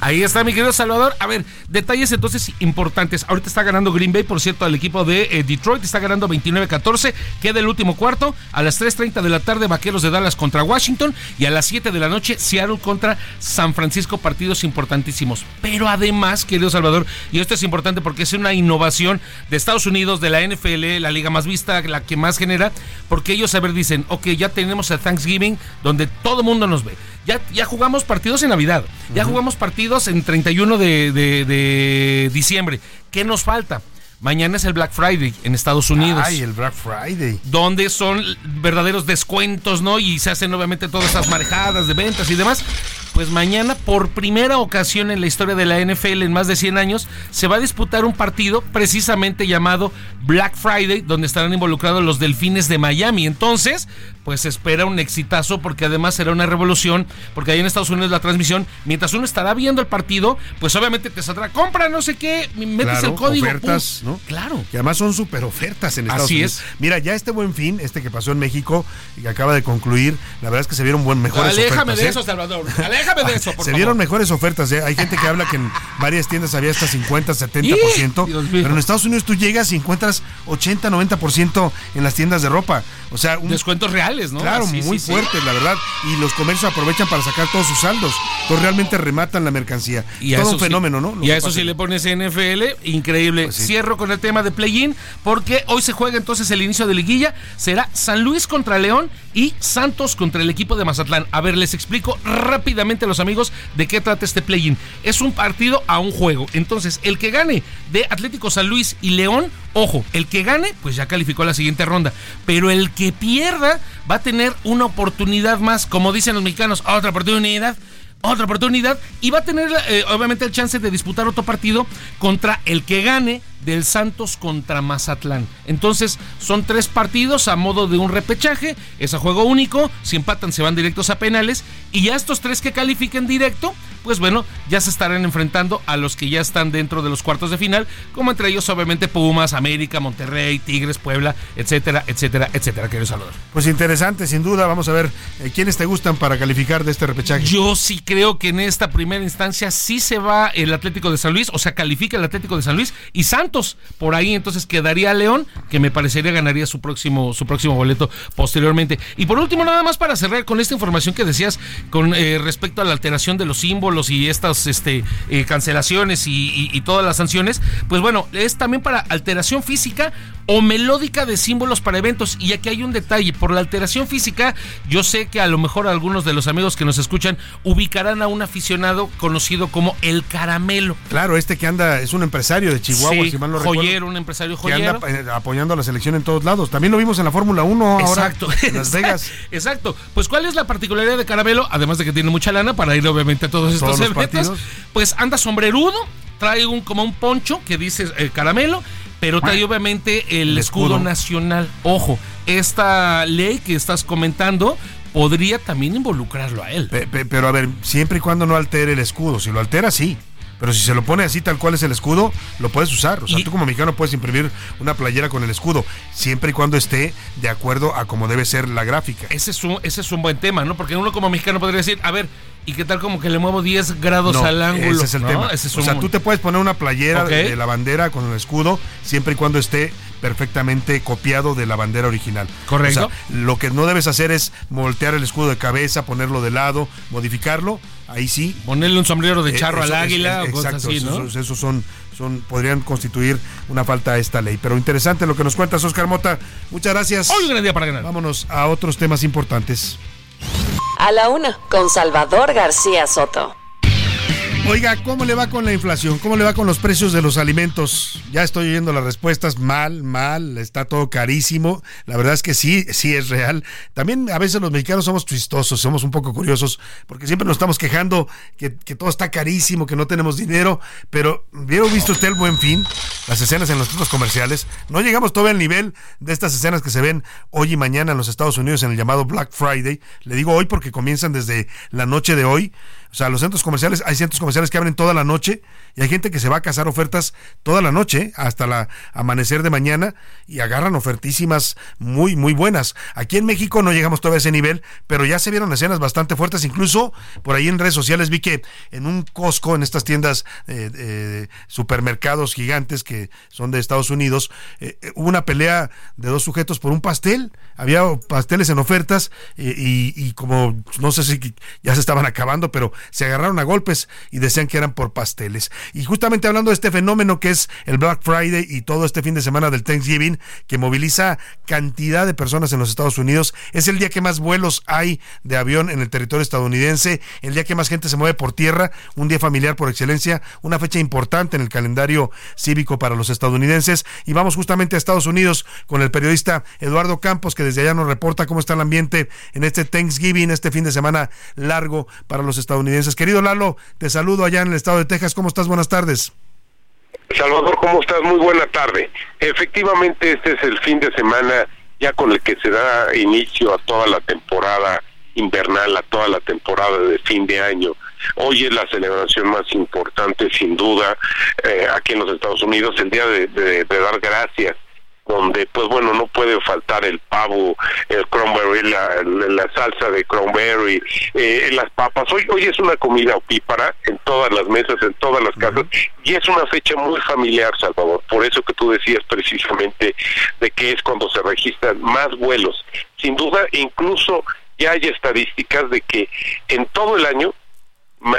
Ahí está, mi querido Salvador. A ver, detalles entonces importantes. Ahorita está ganando Green Bay, por cierto, al equipo de eh, Detroit. Está ganando 29-14. Queda el último cuarto. A las 3.30 de la tarde, Vaqueros de Dallas contra Washington. Y a las 7 de la noche, Seattle contra San Francisco. Partidos importantísimos. Pero además, querido Salvador, y esto es importante porque es una innovación de Estados Unidos, de la NFL, la liga más vista, la que más genera. Porque ellos, a ver, dicen, ok, ya tenemos el Thanksgiving, donde todo mundo nos ve. Ya, ya jugamos partidos en Navidad. Ya jugamos partidos en 31 de, de- de diciembre. ¿Qué nos falta? Mañana es el Black Friday en Estados Unidos. Ay, el Black Friday. Donde son verdaderos descuentos, ¿no? Y se hacen obviamente todas estas marejadas de ventas y demás. Pues mañana, por primera ocasión en la historia de la NFL en más de 100 años, se va a disputar un partido precisamente llamado Black Friday, donde estarán involucrados los Delfines de Miami. Entonces, pues se espera un exitazo porque además será una revolución, porque ahí en Estados Unidos la transmisión, mientras uno estará viendo el partido, pues obviamente te saldrá, compra no sé qué, metes Claro, el código. ofertas, pum. ¿no? Claro. Que además son súper ofertas en Estados Así Unidos. es. Mira, ya este buen fin, este que pasó en México y que acaba de concluir, la verdad es que se vieron buen, mejores Aléjame ofertas. de ¿eh? eso, Salvador. Aléjame de eso, por se favor. vieron mejores ofertas. ¿eh? Hay gente que habla que en varias tiendas había hasta 50, 70%. Dios mío. pero en Estados Unidos tú llegas y encuentras 80, 90% en las tiendas de ropa. O sea, un, Descuentos reales, ¿no? Claro, Sí, muy sí, sí. fuertes, la verdad. Y los comercios aprovechan para sacar todos sus saldos. Entonces realmente rematan la mercancía. Y Todo un fenómeno, ¿no? Lo Y a eso sí le pones NFL, increíble. Pues. Cierro con el tema de play-in, porque hoy se juega entonces el inicio de liguilla. Será San Luis contra León y Santos contra el equipo de Mazatlán. A ver, les explico rápidamente los amigos de qué trata este play-in. Es un partido a un juego. Entonces, el que gane de Atlético San Luis y León, ojo, el que gane, pues ya calificó a la siguiente ronda. Pero el que pierda va a tener una oportunidad más, como dicen los mexicanos, otra oportunidad otra oportunidad y va a tener eh, obviamente el chance de disputar otro partido contra el que gane del Santos contra Mazatlán. Entonces son tres partidos a modo de un repechaje, es a juego único, si empatan se van directos a penales y ya estos tres que califiquen directo, pues bueno, ya se estarán enfrentando a los que ya están dentro de los cuartos de final, como entre ellos obviamente Pumas, América, Monterrey, Tigres, Puebla, etcétera, etcétera, etcétera. Querido Salvador. Pues interesante, sin duda. Vamos a ver eh, quiénes te gustan para calificar de este repechaje. Yo sí creo que en esta primera instancia sí se va el Atlético de San Luis, o sea, califica el Atlético de San Luis y Santos por ahí, entonces quedaría León, que me parecería ganaría su próximo, su próximo boleto posteriormente. Y por último, nada más para cerrar con esta información que decías con eh, respecto a la alteración de los símbolos y estas este, eh, cancelaciones y, y- y todas las sanciones, pues bueno, es también para alteración física o melódica de símbolos para eventos. Y aquí hay un detalle, por la alteración física, yo sé que a lo mejor algunos de los amigos que nos escuchan ubicarán a un aficionado conocido como el caramelo. Claro, este que anda es un empresario de Chihuahua, Sí, si mal no joyero, recuerdo, un empresario que joyero. anda eh, apoyando a la selección en todos lados. También lo vimos en la Fórmula 1 ahora Exacto. en Las Vegas. Exacto. Pues, ¿cuál es la particularidad de Caramelo? Además de que tiene mucha lana para ir, obviamente, a todos estos eventos. partidos. Pues anda sombrerudo, trae un como un poncho que dice eh, Caramelo, pero trae obviamente el, El escudo. escudo. nacional. Ojo, esta ley que estás comentando podría también involucrarlo a él. Pe- pe- pero a ver, siempre y cuando no altere el escudo. Si lo altera, sí. Pero si se lo pone así tal cual es el escudo, lo puedes usar. O sea, tú como mexicano puedes imprimir una playera con el escudo, siempre y cuando esté de acuerdo a como debe ser la gráfica. Ese es, un, ese es un buen tema, ¿no? Porque uno como mexicano podría decir, a ver, ¿y qué tal como que le muevo 10 grados No, al ángulo? Ese es el ¿no? tema. Ese es o sea, un- tú te puedes poner una playera de la bandera con el escudo, siempre y cuando esté perfectamente copiado de la bandera original. Correcto. O sea, lo que no debes hacer es voltear el escudo de cabeza, ponerlo de lado, modificarlo. Ahí sí. Ponerle un sombrero de Eh, charro eso al es- águila es- o cosas exacto, así, ¿no? Esos, esos son, son, podrían constituir una falta a esta ley. Pero interesante lo que nos cuentas, Oscar Mota. Muchas gracias. Hoy un gran día para ganar. Vámonos a otros temas importantes. A la una, con Salvador García Soto. Oiga, ¿cómo le va con la inflación? ¿Cómo le va con los precios de los alimentos? Ya estoy oyendo las respuestas, mal, mal, está todo carísimo. La verdad es que sí, sí es real. También a veces los mexicanos somos chistosos, somos un poco curiosos, porque siempre nos estamos quejando que, que todo está carísimo, que no tenemos dinero, pero ¿vieron visto usted el buen fin? Las escenas en los centros comerciales. No llegamos todavía al nivel de estas escenas que se ven hoy y mañana en los Estados Unidos en el llamado Black Friday. Le digo hoy porque comienzan desde la noche de hoy. O sea, los centros comerciales, hay centros comerciales que abren toda la noche y hay gente que se va a cazar ofertas toda la noche hasta la amanecer de mañana y agarran ofertísimas muy, muy buenas. Aquí en México no llegamos todavía a ese nivel, pero ya se vieron escenas bastante fuertes. Incluso por ahí en redes sociales vi que en un Costco, en estas tiendas, eh, eh, supermercados gigantes que son de Estados Unidos, eh, eh, hubo una pelea de dos sujetos por un pastel. Había pasteles en ofertas y como no sé si ya se estaban acabando, pero se agarraron a golpes y decían que eran por pasteles. Y justamente hablando de este fenómeno que es el Black Friday y todo este fin de semana del Thanksgiving, que moviliza cantidad de personas en los Estados Unidos, es el día que más vuelos hay de avión en el territorio estadounidense, el día que más gente se mueve por tierra, un día familiar por excelencia, una fecha importante en el calendario cívico para los estadounidenses. Y vamos justamente a Estados Unidos con el periodista Eduardo Campos, que desde allá nos reporta cómo está el ambiente en este Thanksgiving, este fin de semana largo para los estadounidenses. Querido Lalo, te saludo allá en el estado de Texas. ¿Cómo estás? Buenas tardes. Salvador, ¿cómo estás? Muy buena tarde. Efectivamente, este es el fin de semana ya con el que se da inicio a toda la temporada invernal, a toda la temporada de fin de año. Hoy es la celebración más importante, sin duda, eh, aquí en los Estados Unidos, el día de dar gracias donde pues bueno no puede faltar el pavo el cranberry la, la salsa de cranberry eh, las papas. Hoy hoy es una comida opípara en todas las mesas en todas las casas y es una fecha muy familiar Salvador. Por eso que tú decías precisamente de que es cuando se registran más vuelos. Sin duda incluso ya hay estadísticas de que en todo el año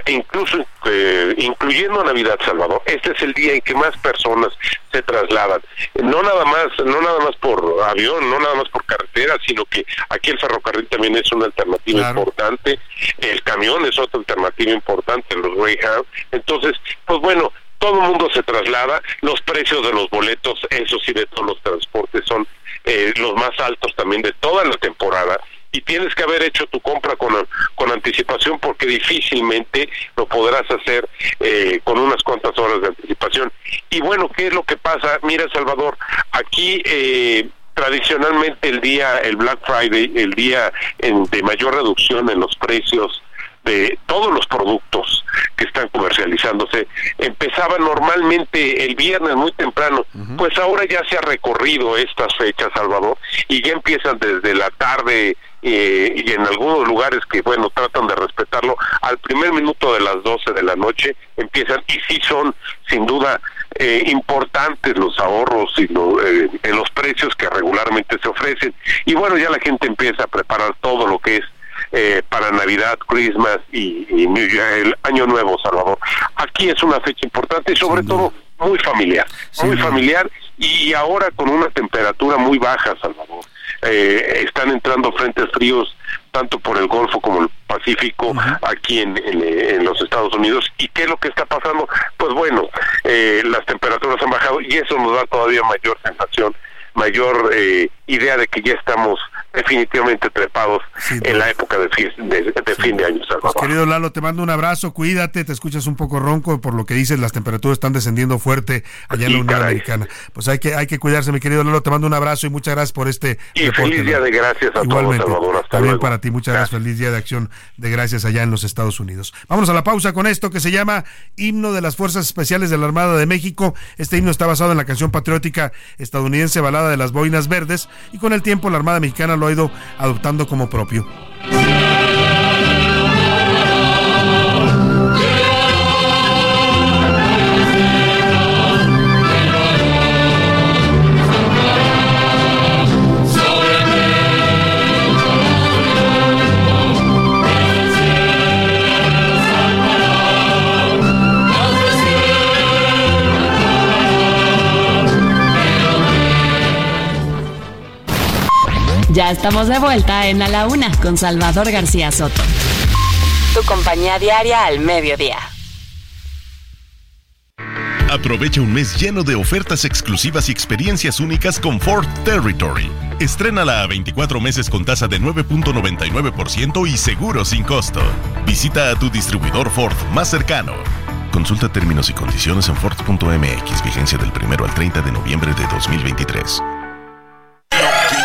incluso eh, incluyendo Navidad Salvador este es el día en que más personas se trasladan. No nada más no nada más por avión no nada más por carretera sino que aquí el ferrocarril también es una alternativa importante el camión es otra alternativa importante los Greyhound. Entonces pues bueno todo el mundo se traslada los precios de los boletos eso sí de todos los transportes son eh, los más altos también de toda la temporada y tienes que haber hecho tu compra con, con anticipación porque difícilmente lo podrás hacer eh, con unas cuantas horas de anticipación. Y bueno, ¿qué es lo que pasa? Mira, Salvador, aquí... Eh, tradicionalmente el día, el Black Friday, el día de mayor reducción en los precios de todos los productos que están comercializándose empezaba normalmente el viernes muy temprano, pues ahora ya se ha recorrido estas fechas, Salvador, y ya empiezan desde la tarde eh, y en algunos lugares que, bueno, tratan de respetarlo, al primer minuto de las 12 de la noche empiezan y sí son, sin duda, eh, importantes los ahorros y eh, en los precios que regularmente se ofrecen. Y bueno, ya la gente empieza a preparar todo lo que es eh, para Navidad, Christmas y, el Año Nuevo, Salvador. Aquí es una fecha importante y sobre todo muy familiar, muy familiar y ahora con una temperatura muy baja, Salvador. Eh, están entrando frentes fríos tanto por el Golfo como el Pacífico aquí en, en, los Estados Unidos. ¿Y qué es lo que está pasando? Pues bueno, eh, las temperaturas han bajado y eso nos da todavía mayor sensación, mayor eh, idea de que ya estamos definitivamente trepados en la época de, de, fin de año. Pues, querido Lalo, te mando un abrazo, cuídate, te escuchas un poco ronco por lo que dices, las temperaturas están descendiendo fuerte allá en la Unión Americana. Pues hay que hay que cuidarse, mi querido Lalo, te mando un abrazo y muchas gracias por este y feliz día de gracias a Igualmente, todos, Salvador. también para ti, muchas gracias. feliz día de acción de gracias allá en los Estados Unidos. Vámonos a la pausa con esto que se llama Himno de las Fuerzas Especiales de la Armada de México. Este himno está basado en la canción patriótica estadounidense Balada de las Boinas Verdes y con el tiempo la Armada Mexicana lo ha ido adoptando como propio. Ya estamos de vuelta en A la Una con Salvador García Soto. Tu compañía diaria al mediodía. Aprovecha un mes lleno de ofertas exclusivas y experiencias únicas con Ford Territory. Estrénala a 24 meses con tasa de 9.99% y seguro sin costo. Visita a tu distribuidor Ford más cercano. Consulta términos y condiciones en Ford.mx, vigencia del 1 al 30 de noviembre de 2023.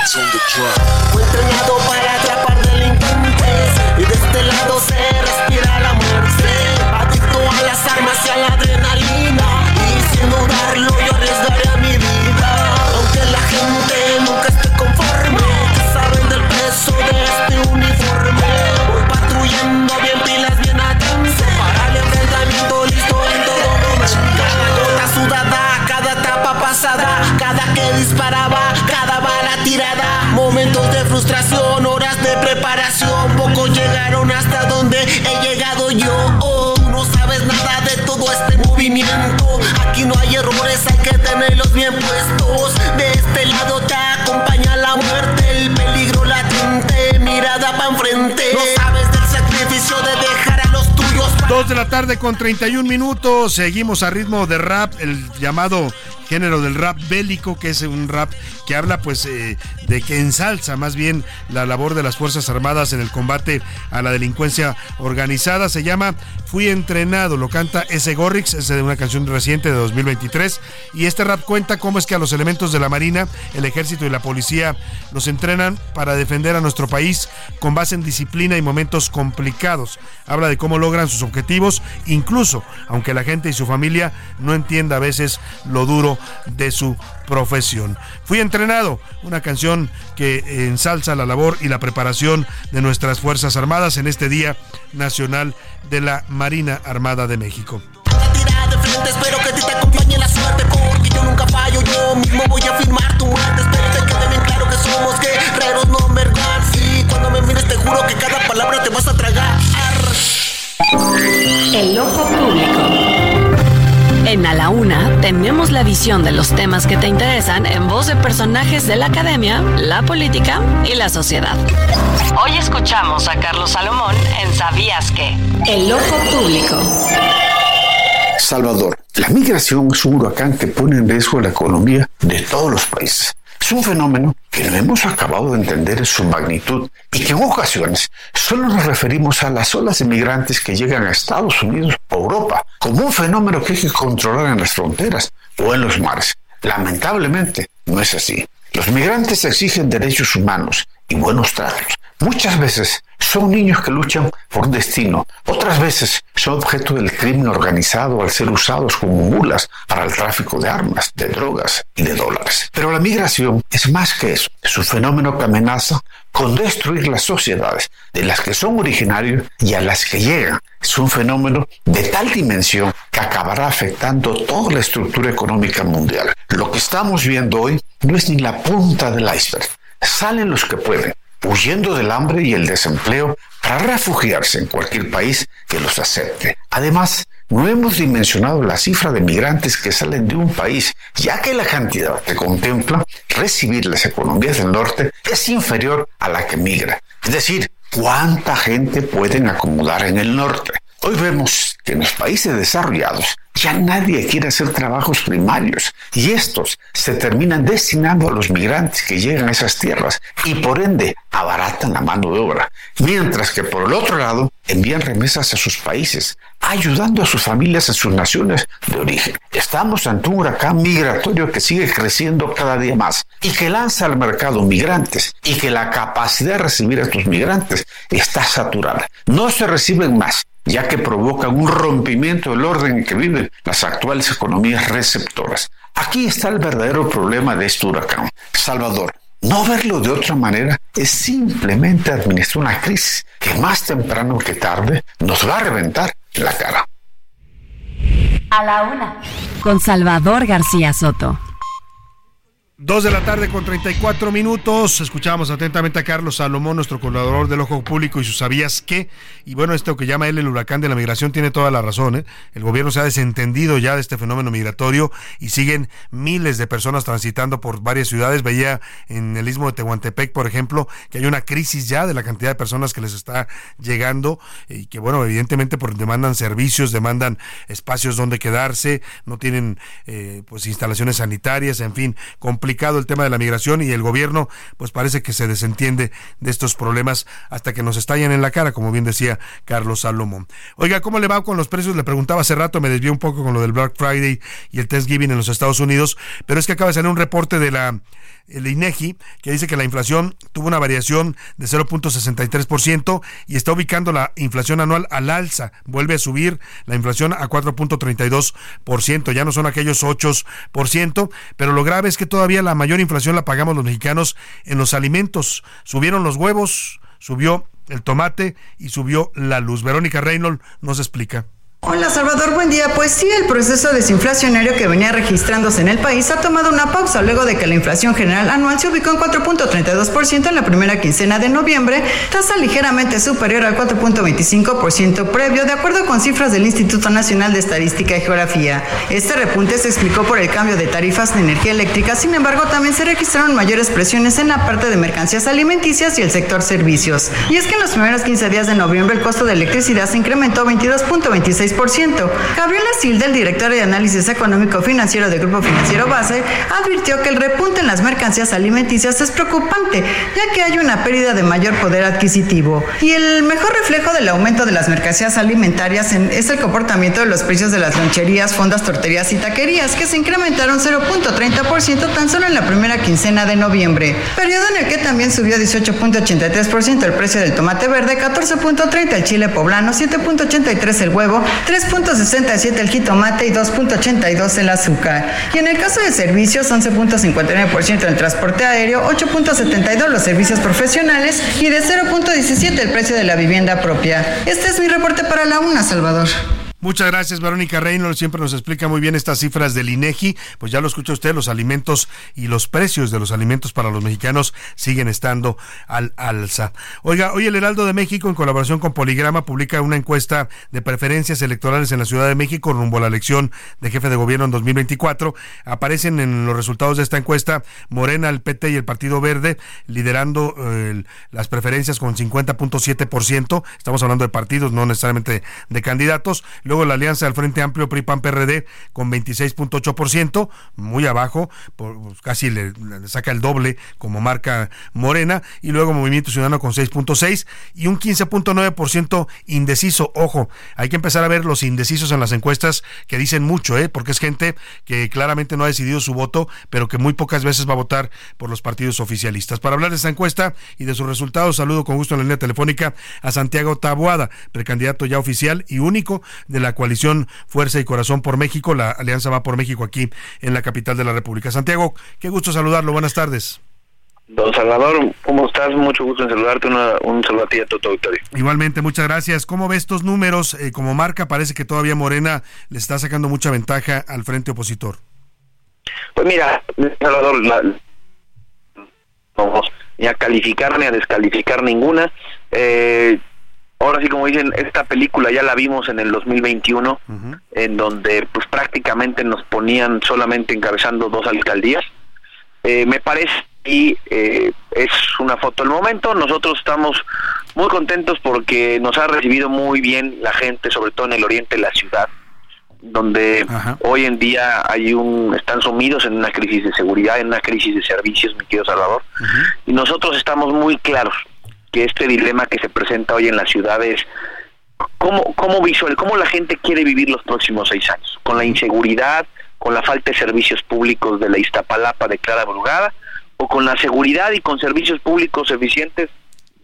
Fue entrenado para atrapar delincuentes y de este lado se respira la muerte. Adicto a las armas y a la adrenalina y sin dudarlo yo tarde con 31 minutos. Seguimos a ritmo de rap, el llamado género del rap bélico, que es un rap que habla pues eh, de que ensalza más bien la labor de las Fuerzas Armadas en el combate a la delincuencia organizada. Se llama Fui entrenado, lo canta S. Gorrix, es de una canción reciente de 2023. Y este rap cuenta cómo es que a los elementos de la Marina, el Ejército y la Policía los entrenan para defender a nuestro país con base en disciplina y momentos complicados. Habla de cómo logran sus objetivos, incluso aunque la gente y su familia no entienda a veces lo duro de su profesión. Fui entrenado, una canción que ensalza la labor y la preparación de nuestras Fuerzas Armadas en este Día Nacional de la Marina Armada de México. En A la Una tenemos la visión de los temas que te interesan en voz de personajes de la academia, la política y la sociedad. Hoy escuchamos a Carlos Salomón en Sabías que. El ojo público. Salvador, la migración es un huracán que pone en riesgo la economía de todos los países. Es un fenómeno que no hemos acabado de entender en su magnitud y que en ocasiones solo nos referimos a las olas de migrantes que llegan a Estados Unidos o Europa como un fenómeno que hay que controlar en las fronteras o en los mares. Lamentablemente, no es así. Los migrantes exigen derechos humanos y buenos tratos. Muchas veces son niños que luchan por un destino, otras veces son objeto del crimen organizado al ser usados como mulas para el tráfico de armas, de drogas y de dólares. Pero la migración es más que eso, es un fenómeno que amenaza con destruir las sociedades de las que son originarios y a las que llegan. Es un fenómeno de tal dimensión que acabará afectando toda la estructura económica mundial. Lo que estamos viendo hoy no es ni la punta del iceberg. Salen los que pueden, huyendo del hambre y el desempleo para refugiarse en cualquier país que los acepte. Además, no hemos dimensionado la cifra de migrantes que salen de un país, ya que la cantidad que contempla recibir las economías del norte es inferior a la que migra. Es decir, ¿cuánta gente pueden acomodar en el norte? Hoy vemos que en los países desarrollados ya nadie quiere hacer trabajos primarios y estos se terminan destinando a los migrantes que llegan a esas tierras y por ende abaratan la mano de obra, mientras que por el otro lado envían remesas a sus países, ayudando a sus familias en sus naciones de origen. Estamos ante un huracán migratorio que sigue creciendo cada día más y que lanza al mercado migrantes y que la capacidad de recibir a estos migrantes está saturada. No se reciben más ya que provocan un rompimiento del orden en que viven las actuales economías receptoras. Aquí está el verdadero problema de este huracán. Salvador, no verlo de otra manera es simplemente administrar una crisis que más temprano que tarde nos va a reventar en la cara. A la una. Con Salvador García Soto. Dos de la tarde con 34 minutos. Escuchábamos atentamente a Carlos Salomón, nuestro colaborador del Ojo Público y sus sabías qué. Y bueno, esto que llama él el huracán de la migración tiene toda la razón. ¿eh? El gobierno se ha desentendido ya de este fenómeno migratorio y siguen miles de personas transitando por varias ciudades. Veía en el istmo de Tehuantepec, por ejemplo, que hay una crisis ya de la cantidad de personas que les está llegando y que bueno, evidentemente por demandan servicios, demandan espacios donde quedarse, no tienen eh, pues instalaciones sanitarias, en fin, el tema de la migración y el gobierno pues parece que se desentiende de estos problemas hasta que nos estallan en la cara, como bien decía Carlos Salomón. Oiga, ¿cómo le va con los precios? Le preguntaba hace rato, me desvié un poco con lo del Black Friday y el Thanksgiving en los Estados Unidos, pero es que acaba de salir un reporte de la el INEGI, que dice que la inflación tuvo una variación de 0.63% y está ubicando la inflación anual al alza. Vuelve a subir la inflación a 4.32%. Ya no son aquellos 8%, pero lo grave es que todavía la mayor inflación la pagamos los mexicanos en los alimentos. Subieron los huevos, subió el tomate y subió la luz. Verónica Reynolds nos explica. Hola Salvador, buen día. Pues sí, el proceso desinflacionario que venía registrándose en el país ha tomado una pausa luego de que la inflación general anual se ubicó en 4.32% en la primera quincena de noviembre, tasa ligeramente superior al 4.25% previo, de acuerdo con cifras del Instituto Nacional de Estadística y Geografía. Este repunte se explicó por el cambio de tarifas de energía eléctrica, sin embargo también se registraron mayores presiones en la parte de mercancías alimenticias y el sector servicios. Y es que en los primeros 15 días de noviembre el costo de electricidad se incrementó 22.26%. Gabriela Silda, el director de análisis económico financiero del Grupo Financiero Base, advirtió que el repunte en las mercancías alimenticias es preocupante, ya que hay una pérdida de mayor poder adquisitivo. Y el mejor reflejo del aumento de las mercancías alimentarias es el comportamiento de los precios de las loncherías, fondas, torterías y taquerías, que se incrementaron 0.30% tan solo en la primera quincena de noviembre, periodo en el que también subió 18.83% el precio del tomate verde, 14.30 el chile poblano, 7.83 el huevo, 3.67 el jitomate y 2.82 el azúcar. Y en el caso de servicios, 11.59% el transporte aéreo, 8.72 los servicios profesionales y de 0.17 el precio de la vivienda propia. Este es mi reporte para la UNA, Salvador. Muchas gracias, Verónica Reynolds. Siempre nos explica muy bien estas cifras del INEGI. Pues ya lo escucha usted, los alimentos y los precios de los alimentos para los mexicanos siguen estando al alza. Oiga, hoy el Heraldo de México, en colaboración con Poligrama, publica una encuesta de preferencias electorales en la Ciudad de México rumbo a la elección de jefe de gobierno en 2024. Aparecen en los resultados de esta encuesta Morena, el PT y el Partido Verde liderando eh, las preferencias con 50.7%. Estamos hablando de partidos, no necesariamente de candidatos. Luego la alianza del Frente Amplio PRI-PAN-PRD con 26.8%, muy abajo, por, pues, casi le, saca el doble como marca Morena. Y luego Movimiento Ciudadano con 6.6% y un 15.9% indeciso. Ojo, hay que empezar a ver los indecisos en las encuestas que dicen mucho, ¿eh? porque es gente que claramente no ha decidido su voto, pero que muy pocas veces va a votar por los partidos oficialistas. Para hablar de esta encuesta y de sus resultados, saludo con gusto en la línea telefónica a Santiago Taboada, precandidato ya oficial y único de la coalición Fuerza y Corazón por México. La Alianza va por México aquí en la capital de la República. Santiago, qué gusto saludarlo. Buenas tardes. Don Salvador, ¿cómo estás? Mucho gusto en saludarte. un saludo a ti y a todo tu auditorio. Igualmente, muchas gracias. ¿Cómo ves estos números? Eh, como marca, parece que todavía Morena le está sacando mucha ventaja al frente opositor. Pues mira, Salvador, la, vamos ni a calificar ni a descalificar ninguna. Eh, ahora sí como dicen esta película ya la vimos en el 2021 en donde pues prácticamente nos ponían solamente encabezando dos alcaldías. Eh, me parece y eh, es una foto del momento. Nosotros estamos muy contentos porque nos ha recibido muy bien la gente sobre todo en el oriente de la ciudad donde hoy en día hay un están sumidos en una crisis de seguridad en una crisis de servicios mi querido Salvador. Y nosotros estamos muy claros que este dilema que se presenta hoy en la ciudad es cómo, cómo visual, cómo la gente quiere vivir los próximos seis años, con la inseguridad, con la falta de servicios públicos de la Iztapalapa de Clara Brugada, o con la seguridad y con servicios públicos eficientes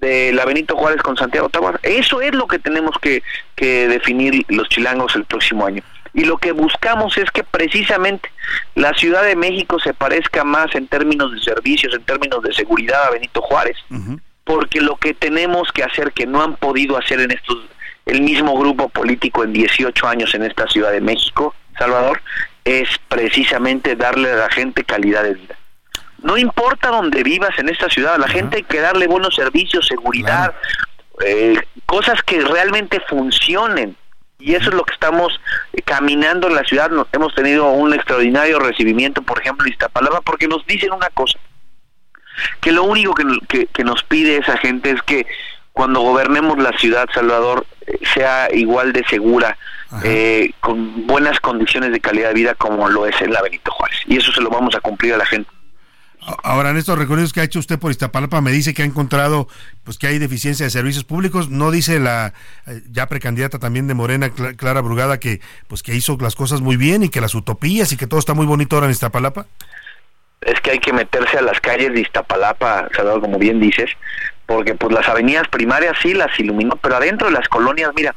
de la Benito Juárez con Santiago Taguas. Eso es lo que tenemos que, que definir los chilangos el próximo año. Y lo que buscamos es que precisamente la Ciudad de México se parezca más en términos de servicios, en términos de seguridad a Benito Juárez porque lo que tenemos que hacer que no han podido hacer en estos el mismo grupo político en 18 años en esta Ciudad de México, Salvador, es precisamente darle a la gente calidad de vida. No importa dónde vivas en esta ciudad, a la gente hay que darle buenos servicios, seguridad, eh, cosas que realmente funcionen. Y eso es lo que estamos eh, caminando en la ciudad. Nos, hemos tenido un extraordinario recibimiento, por ejemplo, en Iztapalapa, porque nos dicen una cosa que lo único que, que, nos pide esa gente es que cuando gobernemos la ciudad, Salvador, eh, sea igual de segura, eh, con buenas condiciones de calidad de vida como lo es en la Benito Juárez. Y eso se lo vamos a cumplir a la gente. Ahora, en estos recorridos que ha hecho usted por Iztapalapa, me dice que ha encontrado pues que hay deficiencia de servicios públicos. No dice la eh, ya precandidata también de Morena, Clara Brugada, que pues que hizo las cosas muy bien y que las utopías y que todo está muy bonito ahora en Iztapalapa es que hay que meterse a las calles de Iztapalapa, Salvador, como bien dices, porque pues las avenidas primarias sí las iluminó, pero adentro de las colonias, mira,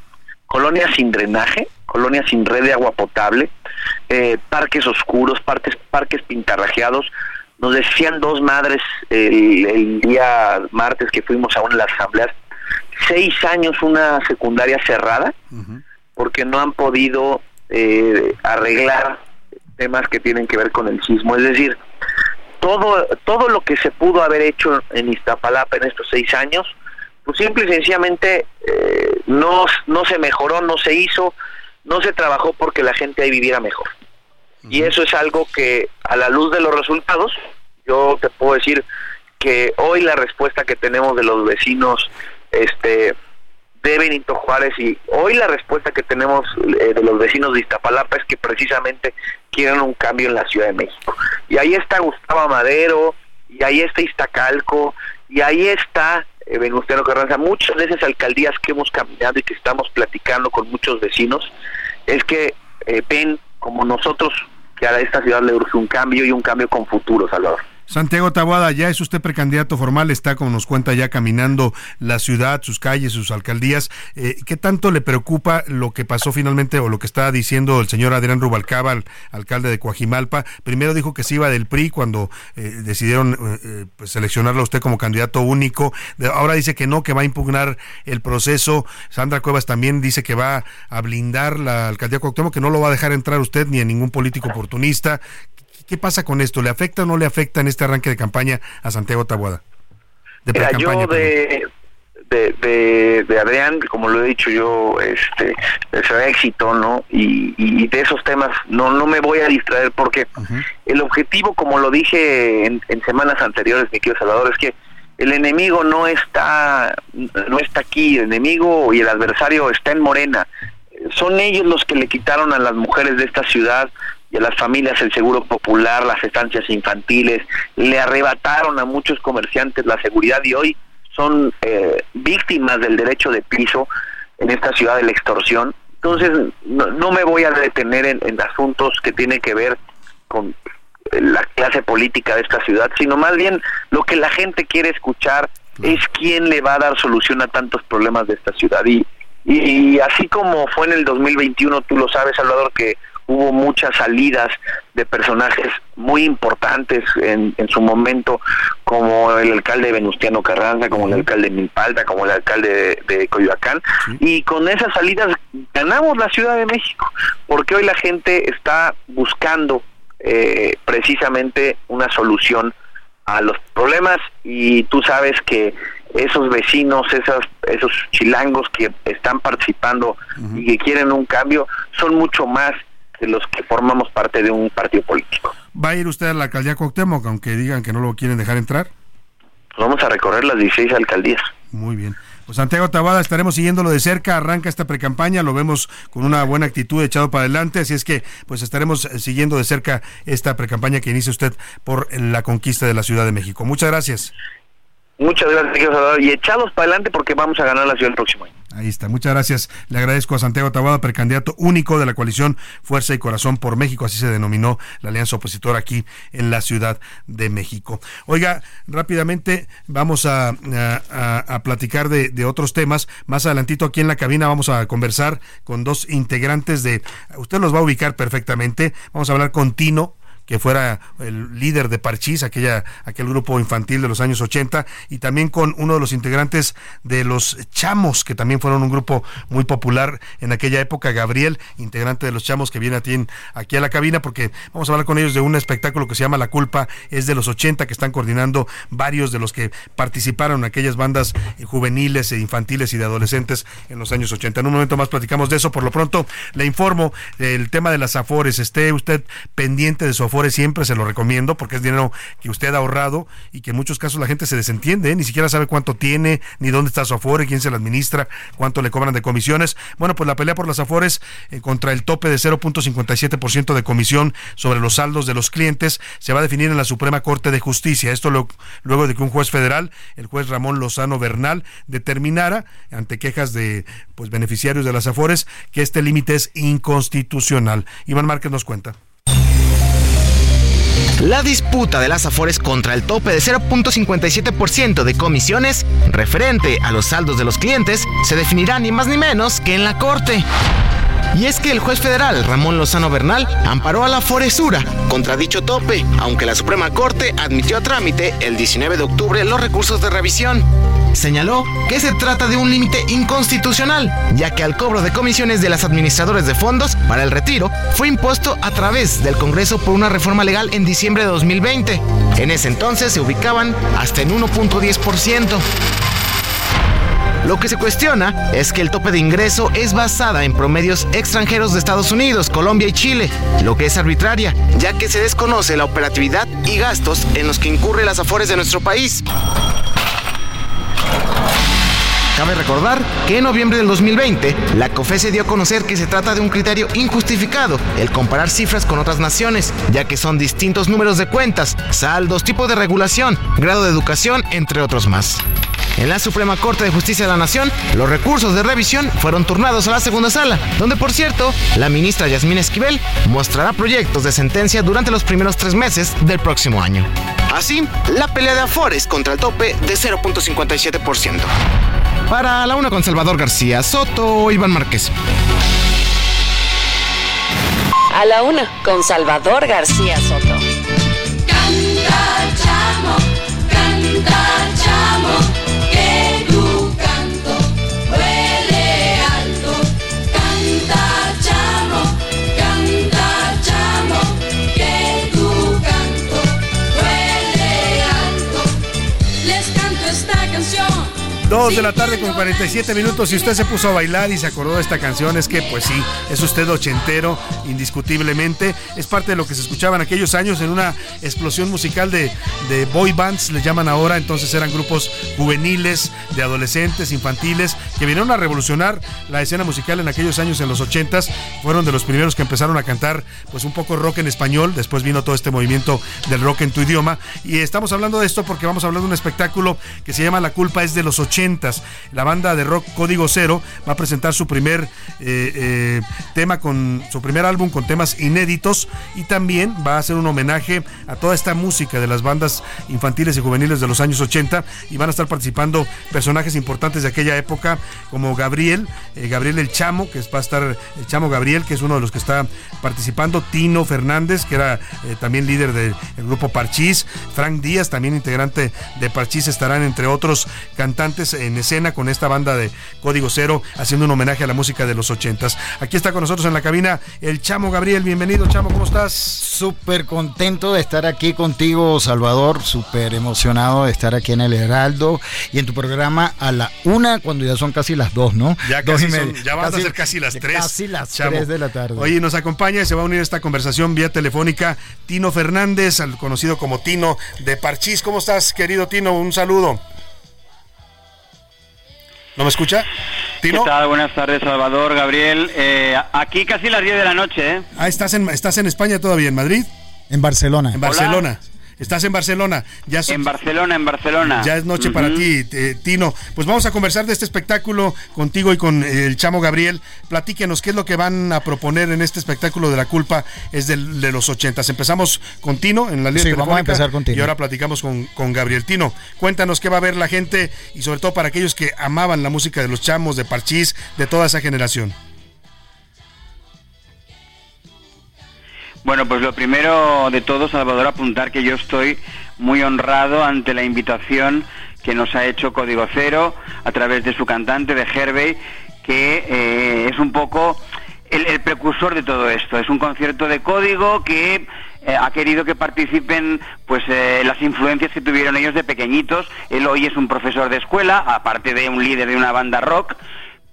colonias sin drenaje, colonias sin red de agua potable, eh, parques oscuros, parques, parques pintarrajeados. Nos decían dos madres el, día martes que fuimos a una de las asambleas, seis años una secundaria cerrada, porque no han podido eh, arreglar temas que tienen que ver con el sismo. Es decir, todo, todo lo que se pudo haber hecho en Iztapalapa en estos seis años, pues simple y sencillamente eh, no, no se mejoró, no se hizo, no se trabajó porque la gente ahí viviera mejor. Y eso es algo que a la luz de los resultados, yo te puedo decir que hoy la respuesta que tenemos de los vecinos este de Benito Juárez y hoy la respuesta que tenemos eh, de los vecinos de Iztapalapa es que precisamente quieren un cambio en la Ciudad de México. Y ahí está Gustavo Madero, y ahí está Iztacalco, y ahí está eh, Venustiano Carranza. Muchas de esas alcaldías que hemos caminado y que estamos platicando con muchos vecinos, es que eh, ven como nosotros que a esta ciudad le urge un cambio y un cambio con futuro, Salvador. Santiago Tabuada, ya es usted precandidato formal, está, como nos cuenta, ya caminando la ciudad, sus calles, sus alcaldías. Eh, ¿Qué tanto le preocupa lo que pasó finalmente o lo que está diciendo el señor Adrián Rubalcaba, alcalde de Coajimalpa? Primero dijo que se iba del PRI cuando eh, decidieron eh, pues, seleccionarlo a usted como candidato único. Ahora dice que no, que va a impugnar el proceso. Sandra Cuevas también dice que va a blindar la alcaldía Cuauhtémoc, que no lo va a dejar entrar usted ni a ningún político oportunista. ¿Qué pasa con esto? ¿Le afecta o no le afecta en este arranque de campaña a Santiago Tabuada? De Mira, yo de, de, de, Adrián, como lo he dicho yo, este, será éxito, ¿no? Y, de esos temas no no me voy a distraer porque el objetivo, como lo dije en, semanas anteriores, mi querido Salvador, es que el enemigo no está no está aquí, el enemigo y el adversario está en Morena. Son ellos los que le quitaron a las mujeres de esta ciudad a las familias el seguro popular, las estancias infantiles, le arrebataron a muchos comerciantes la seguridad y hoy son eh, víctimas del derecho de piso en esta ciudad de la extorsión. Entonces, no, me voy a detener en, asuntos que tienen que ver con la clase política de esta ciudad, sino más bien lo que la gente quiere escuchar es quién le va a dar solución a tantos problemas de esta ciudad. Y, y así como fue en el 2021, tú lo sabes, Salvador, que hubo muchas salidas de personajes muy importantes en, su momento, como el alcalde Venustiano Carranza, como el alcalde de Milpalta, como el alcalde de, Coyoacán, y con esas salidas ganamos la Ciudad de México, porque hoy la gente está buscando eh, precisamente una solución a los problemas. Y tú sabes que esos vecinos, esos, esos chilangos que están participando y que quieren un cambio, son mucho más de los que formamos parte de un partido político. ¿Va a ir usted a la alcaldía Cuauhtémoc, aunque digan que no lo quieren dejar entrar? Pues vamos a recorrer las 16 alcaldías. Muy bien. Pues Santiago Tabada, estaremos siguiéndolo de cerca, arranca esta precampaña, lo vemos con una buena actitud echado para adelante, así es que pues estaremos eh, siguiendo de cerca esta precampaña que inicia usted por la conquista de la Ciudad de México. Muchas gracias. Muchas gracias, y echados para adelante porque vamos a ganar la ciudad el próximo año. Ahí está, muchas gracias. Le agradezco a Santiago Taboada, precandidato único de la coalición Fuerza y Corazón por México, así se denominó la alianza opositora aquí en la Ciudad de México. Oiga, rápidamente vamos a, a, platicar de, de, otros temas. Más adelantito aquí en la cabina vamos a conversar con dos integrantes de, usted los va a ubicar perfectamente. Vamos a hablar con Tino que fuera el líder de Parchís, aquella, aquel grupo infantil de los años 80, y también con uno de los integrantes de los Chamos, que también fueron un grupo muy popular en aquella época, Gabriel, integrante de los Chamos, que viene aquí a la cabina, porque vamos a hablar con ellos de un espectáculo que se llama La Culpa, es de los 80, que están coordinando varios de los que participaron en aquellas bandas juveniles e infantiles y de adolescentes en los años 80. En un momento más platicamos de eso, por lo pronto le informo el tema de las afores, esté usted pendiente de su siempre se lo recomiendo porque es dinero que usted ha ahorrado y que en muchos casos la gente se desentiende, ¿eh? ni siquiera sabe cuánto tiene, ni dónde está su Afore, quién se lo administra, cuánto le cobran de comisiones. Bueno, pues la pelea por las Afores eh, contra el tope de 0.57% de comisión sobre los saldos de los clientes se va a definir en la Suprema Corte de Justicia. Esto luego de que un juez federal, el juez Ramón Lozano Bernal, determinara ante quejas de pues beneficiarios de las Afores que este límite es inconstitucional. Iván Márquez nos cuenta. La disputa de las Afores contra el tope de 0.57% de comisiones referente a los saldos de los clientes se definirá ni más ni menos que en la Corte. Y es que el juez federal Ramón Lozano Bernal amparó a la Foresura contra dicho tope, aunque la Suprema Corte admitió a trámite el 19 de octubre los recursos de revisión. Señaló que se trata de un límite inconstitucional, ya que al cobro de comisiones de las administradores de fondos para el retiro fue impuesto a través del Congreso por una reforma legal en diciembre de 2020. En ese entonces se ubicaban hasta en 1.10%. Lo que se cuestiona es que el tope de ingreso es basada en promedios extranjeros de Estados Unidos, Colombia y Chile, lo que es arbitraria, ya que se desconoce la operatividad y gastos en los que incurre las afores de nuestro país. Cabe recordar que en noviembre del 2020, la COFE se dio a conocer que se trata de un criterio injustificado el comparar cifras con otras naciones, ya que son distintos números de cuentas, saldos, tipo de regulación, grado de educación, entre otros más. En la Suprema Corte de Justicia de la Nación, los recursos de revisión fueron turnados a la segunda sala, donde por cierto, la ministra Yasmín Esquivel mostrará proyectos de sentencia durante los primeros tres meses del próximo año. Así, la pelea de Afores contra el tope de 0.57%. Para la una con Salvador García Soto, Iván Márquez. A la una con Salvador García Soto. Canta chamo, canta chamo, 2 de la tarde con 47 minutos. Si usted se puso a bailar y se acordó de esta canción, es que pues sí, es usted ochentero, indiscutiblemente. Es parte de lo que se escuchaba en aquellos años en una explosión musical de, boy bands, le llaman ahora. Entonces eran grupos juveniles, de adolescentes, infantiles, que vinieron a revolucionar la escena musical en aquellos años, en los 80 Fueron de los primeros que empezaron a cantar pues un poco rock en español. Después vino todo este movimiento del rock en tu idioma. Y estamos hablando de esto porque vamos a hablar de un espectáculo que se llama La culpa es de los 80 la banda de rock Código Cero va a presentar su primer eh, eh, tema con su primer álbum con temas inéditos y también va a hacer un homenaje a toda esta música de las bandas infantiles y juveniles de los años 80 y van a estar participando personajes importantes de aquella época como Gabriel, eh, Gabriel el Chamo, que va a estar el Chamo Gabriel, que es uno de los que está participando, Tino Fernández, que era también líder del el grupo Parchís, Frank Díaz, también integrante de Parchís, estarán entre otros cantantes en escena con esta banda de Código Cero, haciendo un homenaje a la música de los ochentas. Aquí está con nosotros en la cabina el Chamo Gabriel. Bienvenido, Chamo, ¿cómo estás? Súper contento de estar aquí contigo, Salvador. Súper emocionado de estar aquí en el Heraldo y en tu programa a la una, cuando ya son casi las dos, ¿no? Ya, Dos casi y son- media. ya van a ser casi las tres. Casi las Chamo. tres de la tarde. Oye, nos acompaña y se va a unir a esta conversación vía telefónica Tino Fernández, al conocido como Tino de Parchís. ¿Cómo estás, querido Tino? Un saludo. ¿No me escucha? ¿Tino? ¿Qué tal? Buenas tardes, Salvador, Gabriel. Eh, aquí casi las 10 de la noche, ¿eh? Ah, ¿estás en, ¿estás en España todavía, en Madrid? En Barcelona. En Barcelona. Estás en Barcelona. Ya En Barcelona, en Barcelona. Ya es noche para ti, eh, Tino. Pues vamos a conversar de este espectáculo contigo y con eh, el chamo Gabriel. Platíquenos qué es lo que van a proponer en este espectáculo de la culpa es del- de los ochentas. Empezamos con Tino en la línea Sí, vamos a empezar con Tino. Y ahora platicamos con, con Gabriel. Tino, cuéntanos qué va a ver la gente y sobre todo para aquellos que amaban la música de los chamos, de Parchís, de toda esa generación. Bueno, pues lo primero de todo, Salvador, apuntar que yo estoy muy honrado ante la invitación que nos ha hecho Código Cero a través de su cantante, de Hervey, que eh, es un poco el, precursor de todo esto. Es un concierto de código que eh, ha querido que participen pues eh, las influencias que tuvieron ellos de pequeñitos. Él hoy es un profesor de escuela, aparte de un líder de una banda rock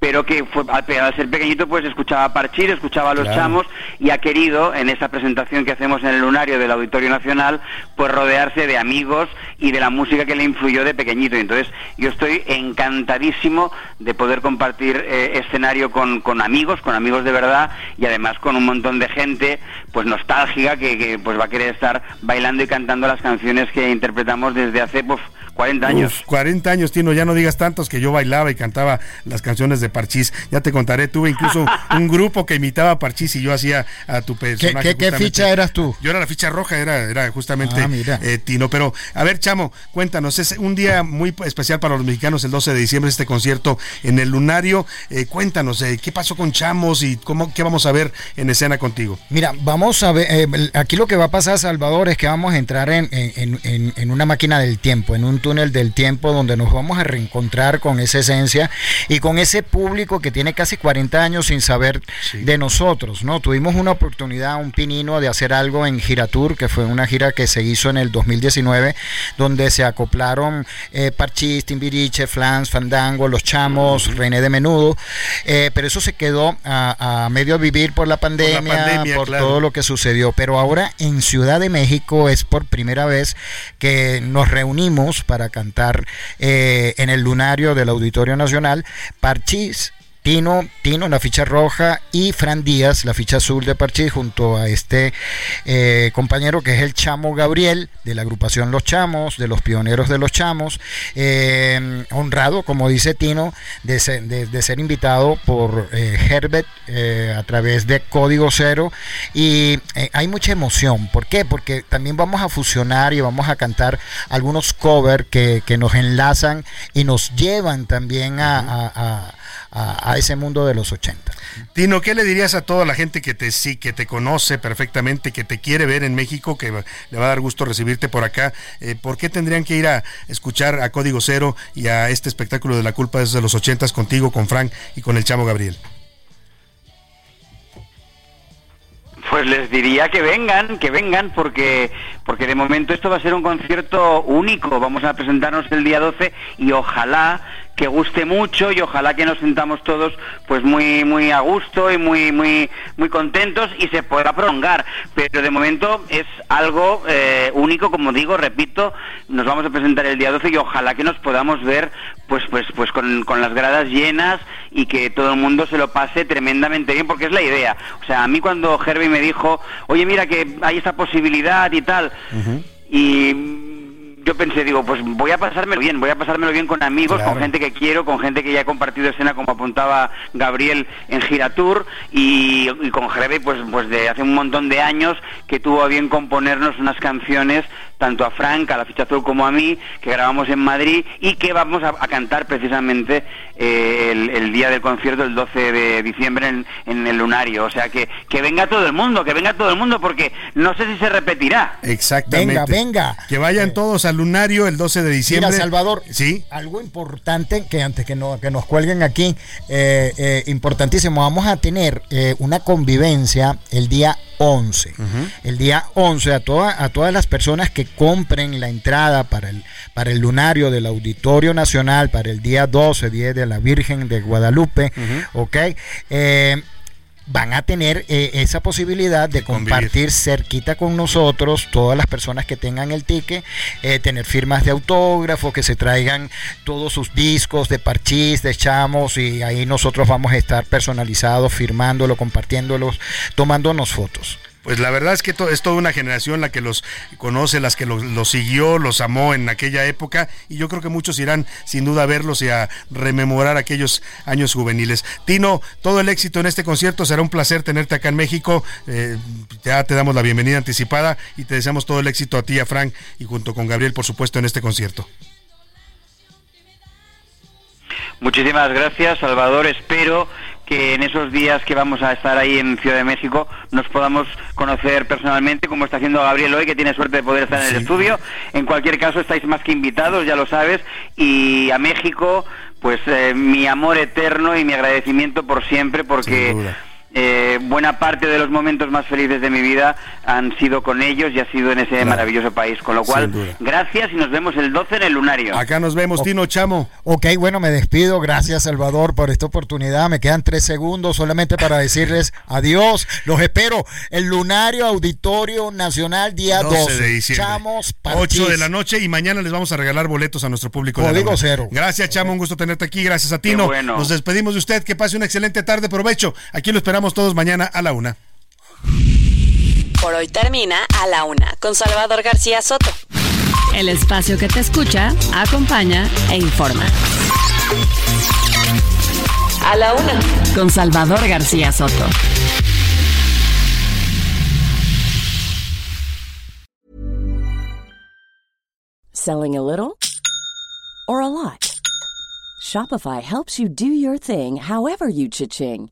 pero que fue, al, al ser pequeñito pues escuchaba Parchir, escuchaba a los Claro. chamos y ha querido en esa presentación que hacemos en el lunario del Auditorio Nacional pues rodearse de amigos y de la música que le influyó de pequeñito. Y entonces yo estoy encantadísimo de poder compartir eh, escenario con, con amigos, con amigos de verdad y además con un montón de gente pues nostálgica que, que, pues va a querer estar bailando y cantando las canciones que interpretamos desde hace pues 40 años. 40 años, Tino, ya no digas tantos que yo bailaba y cantaba las canciones de Parchís. Ya te contaré, tuve incluso un grupo que imitaba a Parchís y yo hacía a tu personaje. ¿Qué, ficha eras tú? Yo era la ficha roja, era, era justamente ah, eh, Tino. Pero, a ver, Chamo, cuéntanos, es un día muy especial para los mexicanos, el 12 de diciembre, este concierto en el Lunario. Eh, cuéntanos, eh, ¿qué pasó con Chamos y cómo, qué vamos a ver en escena contigo? Mira, vamos a ver, aquí lo que va a pasar, Salvador, es que vamos a entrar en, en una máquina del tiempo, en un túnel del tiempo donde nos vamos a reencontrar con esa esencia y con ese público que tiene casi 40 años sin saber de nosotros, ¿no? Tuvimos una oportunidad, un pinino de hacer algo en Giratur, que fue una gira que se hizo en el 2019, donde se acoplaron eh, Parchís, Timbiriche, Flans, Fandango, Los Chamos, René de Menudo, eh, pero eso se quedó a, medio vivir por la pandemia, por, todo lo que sucedió. Pero ahora en Ciudad de México es por primera vez que nos reunimos para cantar eh, en el lunario del Auditorio Nacional, Parchís, Tino, Tino, la ficha roja, y Fran Díaz, la ficha azul de Parchís, junto a este eh, compañero que es el Chamo Gabriel, de la agrupación Los Chamos, de los pioneros de los Chamos, eh, honrado, como dice Tino, de ser, invitado por eh, Herbert a través de Código Cero, y hay mucha emoción. ¿Por qué? Porque también vamos a fusionar y vamos a cantar algunos covers que, nos enlazan y nos llevan también a, ese mundo de los 80. Tino, ¿qué le dirías a toda la gente que te sí, que te conoce perfectamente, que te quiere ver en México, que le va a dar gusto recibirte por acá? Eh, ¿Por qué tendrían que ir a escuchar a Código Cero y a este espectáculo de la culpa desde los 80 contigo, con Frank y con el Chamo Gabriel? Pues les diría que vengan, que vengan, porque, porque de momento esto va a ser un concierto único. Vamos a presentarnos el día 12 y ojalá que guste mucho y ojalá que nos sintamos todos pues muy muy a gusto y muy muy muy contentos y se pueda prolongar. Pero de momento es algo eh, único como digo repito nos vamos a presentar el día 12 y ojalá que nos podamos ver pues pues pues con, con las gradas llenas y que todo el mundo se lo pase tremendamente bien porque es la idea. O sea a mí cuando Herbie me dijo oye mira que hay esta posibilidad y tal y yo pensé, digo, pues voy a pasármelo bien, voy a pasármelo bien con amigos, con gente que quiero, con gente que ya he compartido escena, como apuntaba Gabriel en Giratur, y, y con Jerebe, pues, pues de hace un montón de años que tuvo a bien componernos unas canciones tanto a Frank, a la ficha azul como a mí, que grabamos en Madrid y que vamos a, cantar precisamente eh, el, día del concierto, el 12 de diciembre en, el Lunario. O sea, que, que venga todo el mundo, que venga todo el mundo, porque no sé si se repetirá. Exactamente. Venga, venga. Que vayan eh, todos al Lunario el 12 de diciembre. Mira, Salvador, ¿sí? algo importante que antes que, no, que nos cuelguen aquí, eh, importantísimo, vamos a tener una convivencia el día 11. El día 11 a, toda, a todas las personas que compren la entrada para el, para el lunario del Auditorio Nacional para el día 12, día de la Virgen de Guadalupe, ¿ok? Eh, van a tener eh, esa posibilidad de compartir cerquita con nosotros todas las personas que tengan el ticket, eh, tener firmas de autógrafo, que se traigan todos sus discos de parchís, de chamos y ahí nosotros vamos a estar personalizados, firmándolo, compartiéndolos, tomándonos fotos. Pues la verdad es que es toda una generación la que los conoce, las que los, siguió, los amó en aquella época y yo creo que muchos irán sin duda a verlos y a rememorar aquellos años juveniles. Tino, todo el éxito en este concierto, será un placer tenerte acá en México, eh, ya te damos la bienvenida anticipada y te deseamos todo el éxito a ti, a Frank y junto con Gabriel, por supuesto, en este concierto. Muchísimas gracias, Salvador. Espero que en esos días que vamos a estar ahí en Ciudad de México nos podamos conocer personalmente, como está haciendo Gabriel hoy, que tiene suerte de poder estar en el estudio. En cualquier caso, estáis más que invitados, ya lo sabes. Y a México, pues eh, mi amor eterno y mi agradecimiento por siempre, porque eh, buena parte de los momentos más felices de mi vida han sido con ellos y ha sido en ese maravilloso país. Con lo cual, gracias y nos vemos el 12 en el lunario. Acá nos vemos, Tino Chamo. Ok, bueno, me despido. Gracias, Salvador, por esta oportunidad. Me quedan tres segundos solamente para decirles adiós. Los espero. El lunario Auditorio Nacional, día 12, de diciembre. Chamos, 8 de la noche y mañana les vamos a regalar boletos a nuestro público. Código cero. Gracias, Chamo. Un gusto tenerte aquí. Gracias a Tino. Nos despedimos de usted. Que pase una excelente tarde. Provecho. Aquí lo esperamos todos mañana a la una. Por hoy termina a la una con Salvador García Soto. el espacio que te escucha, acompaña e informa. A la una, con Salvador García Soto. Selling a little or a lot? Shopify helps you do your thing however you cha-ching.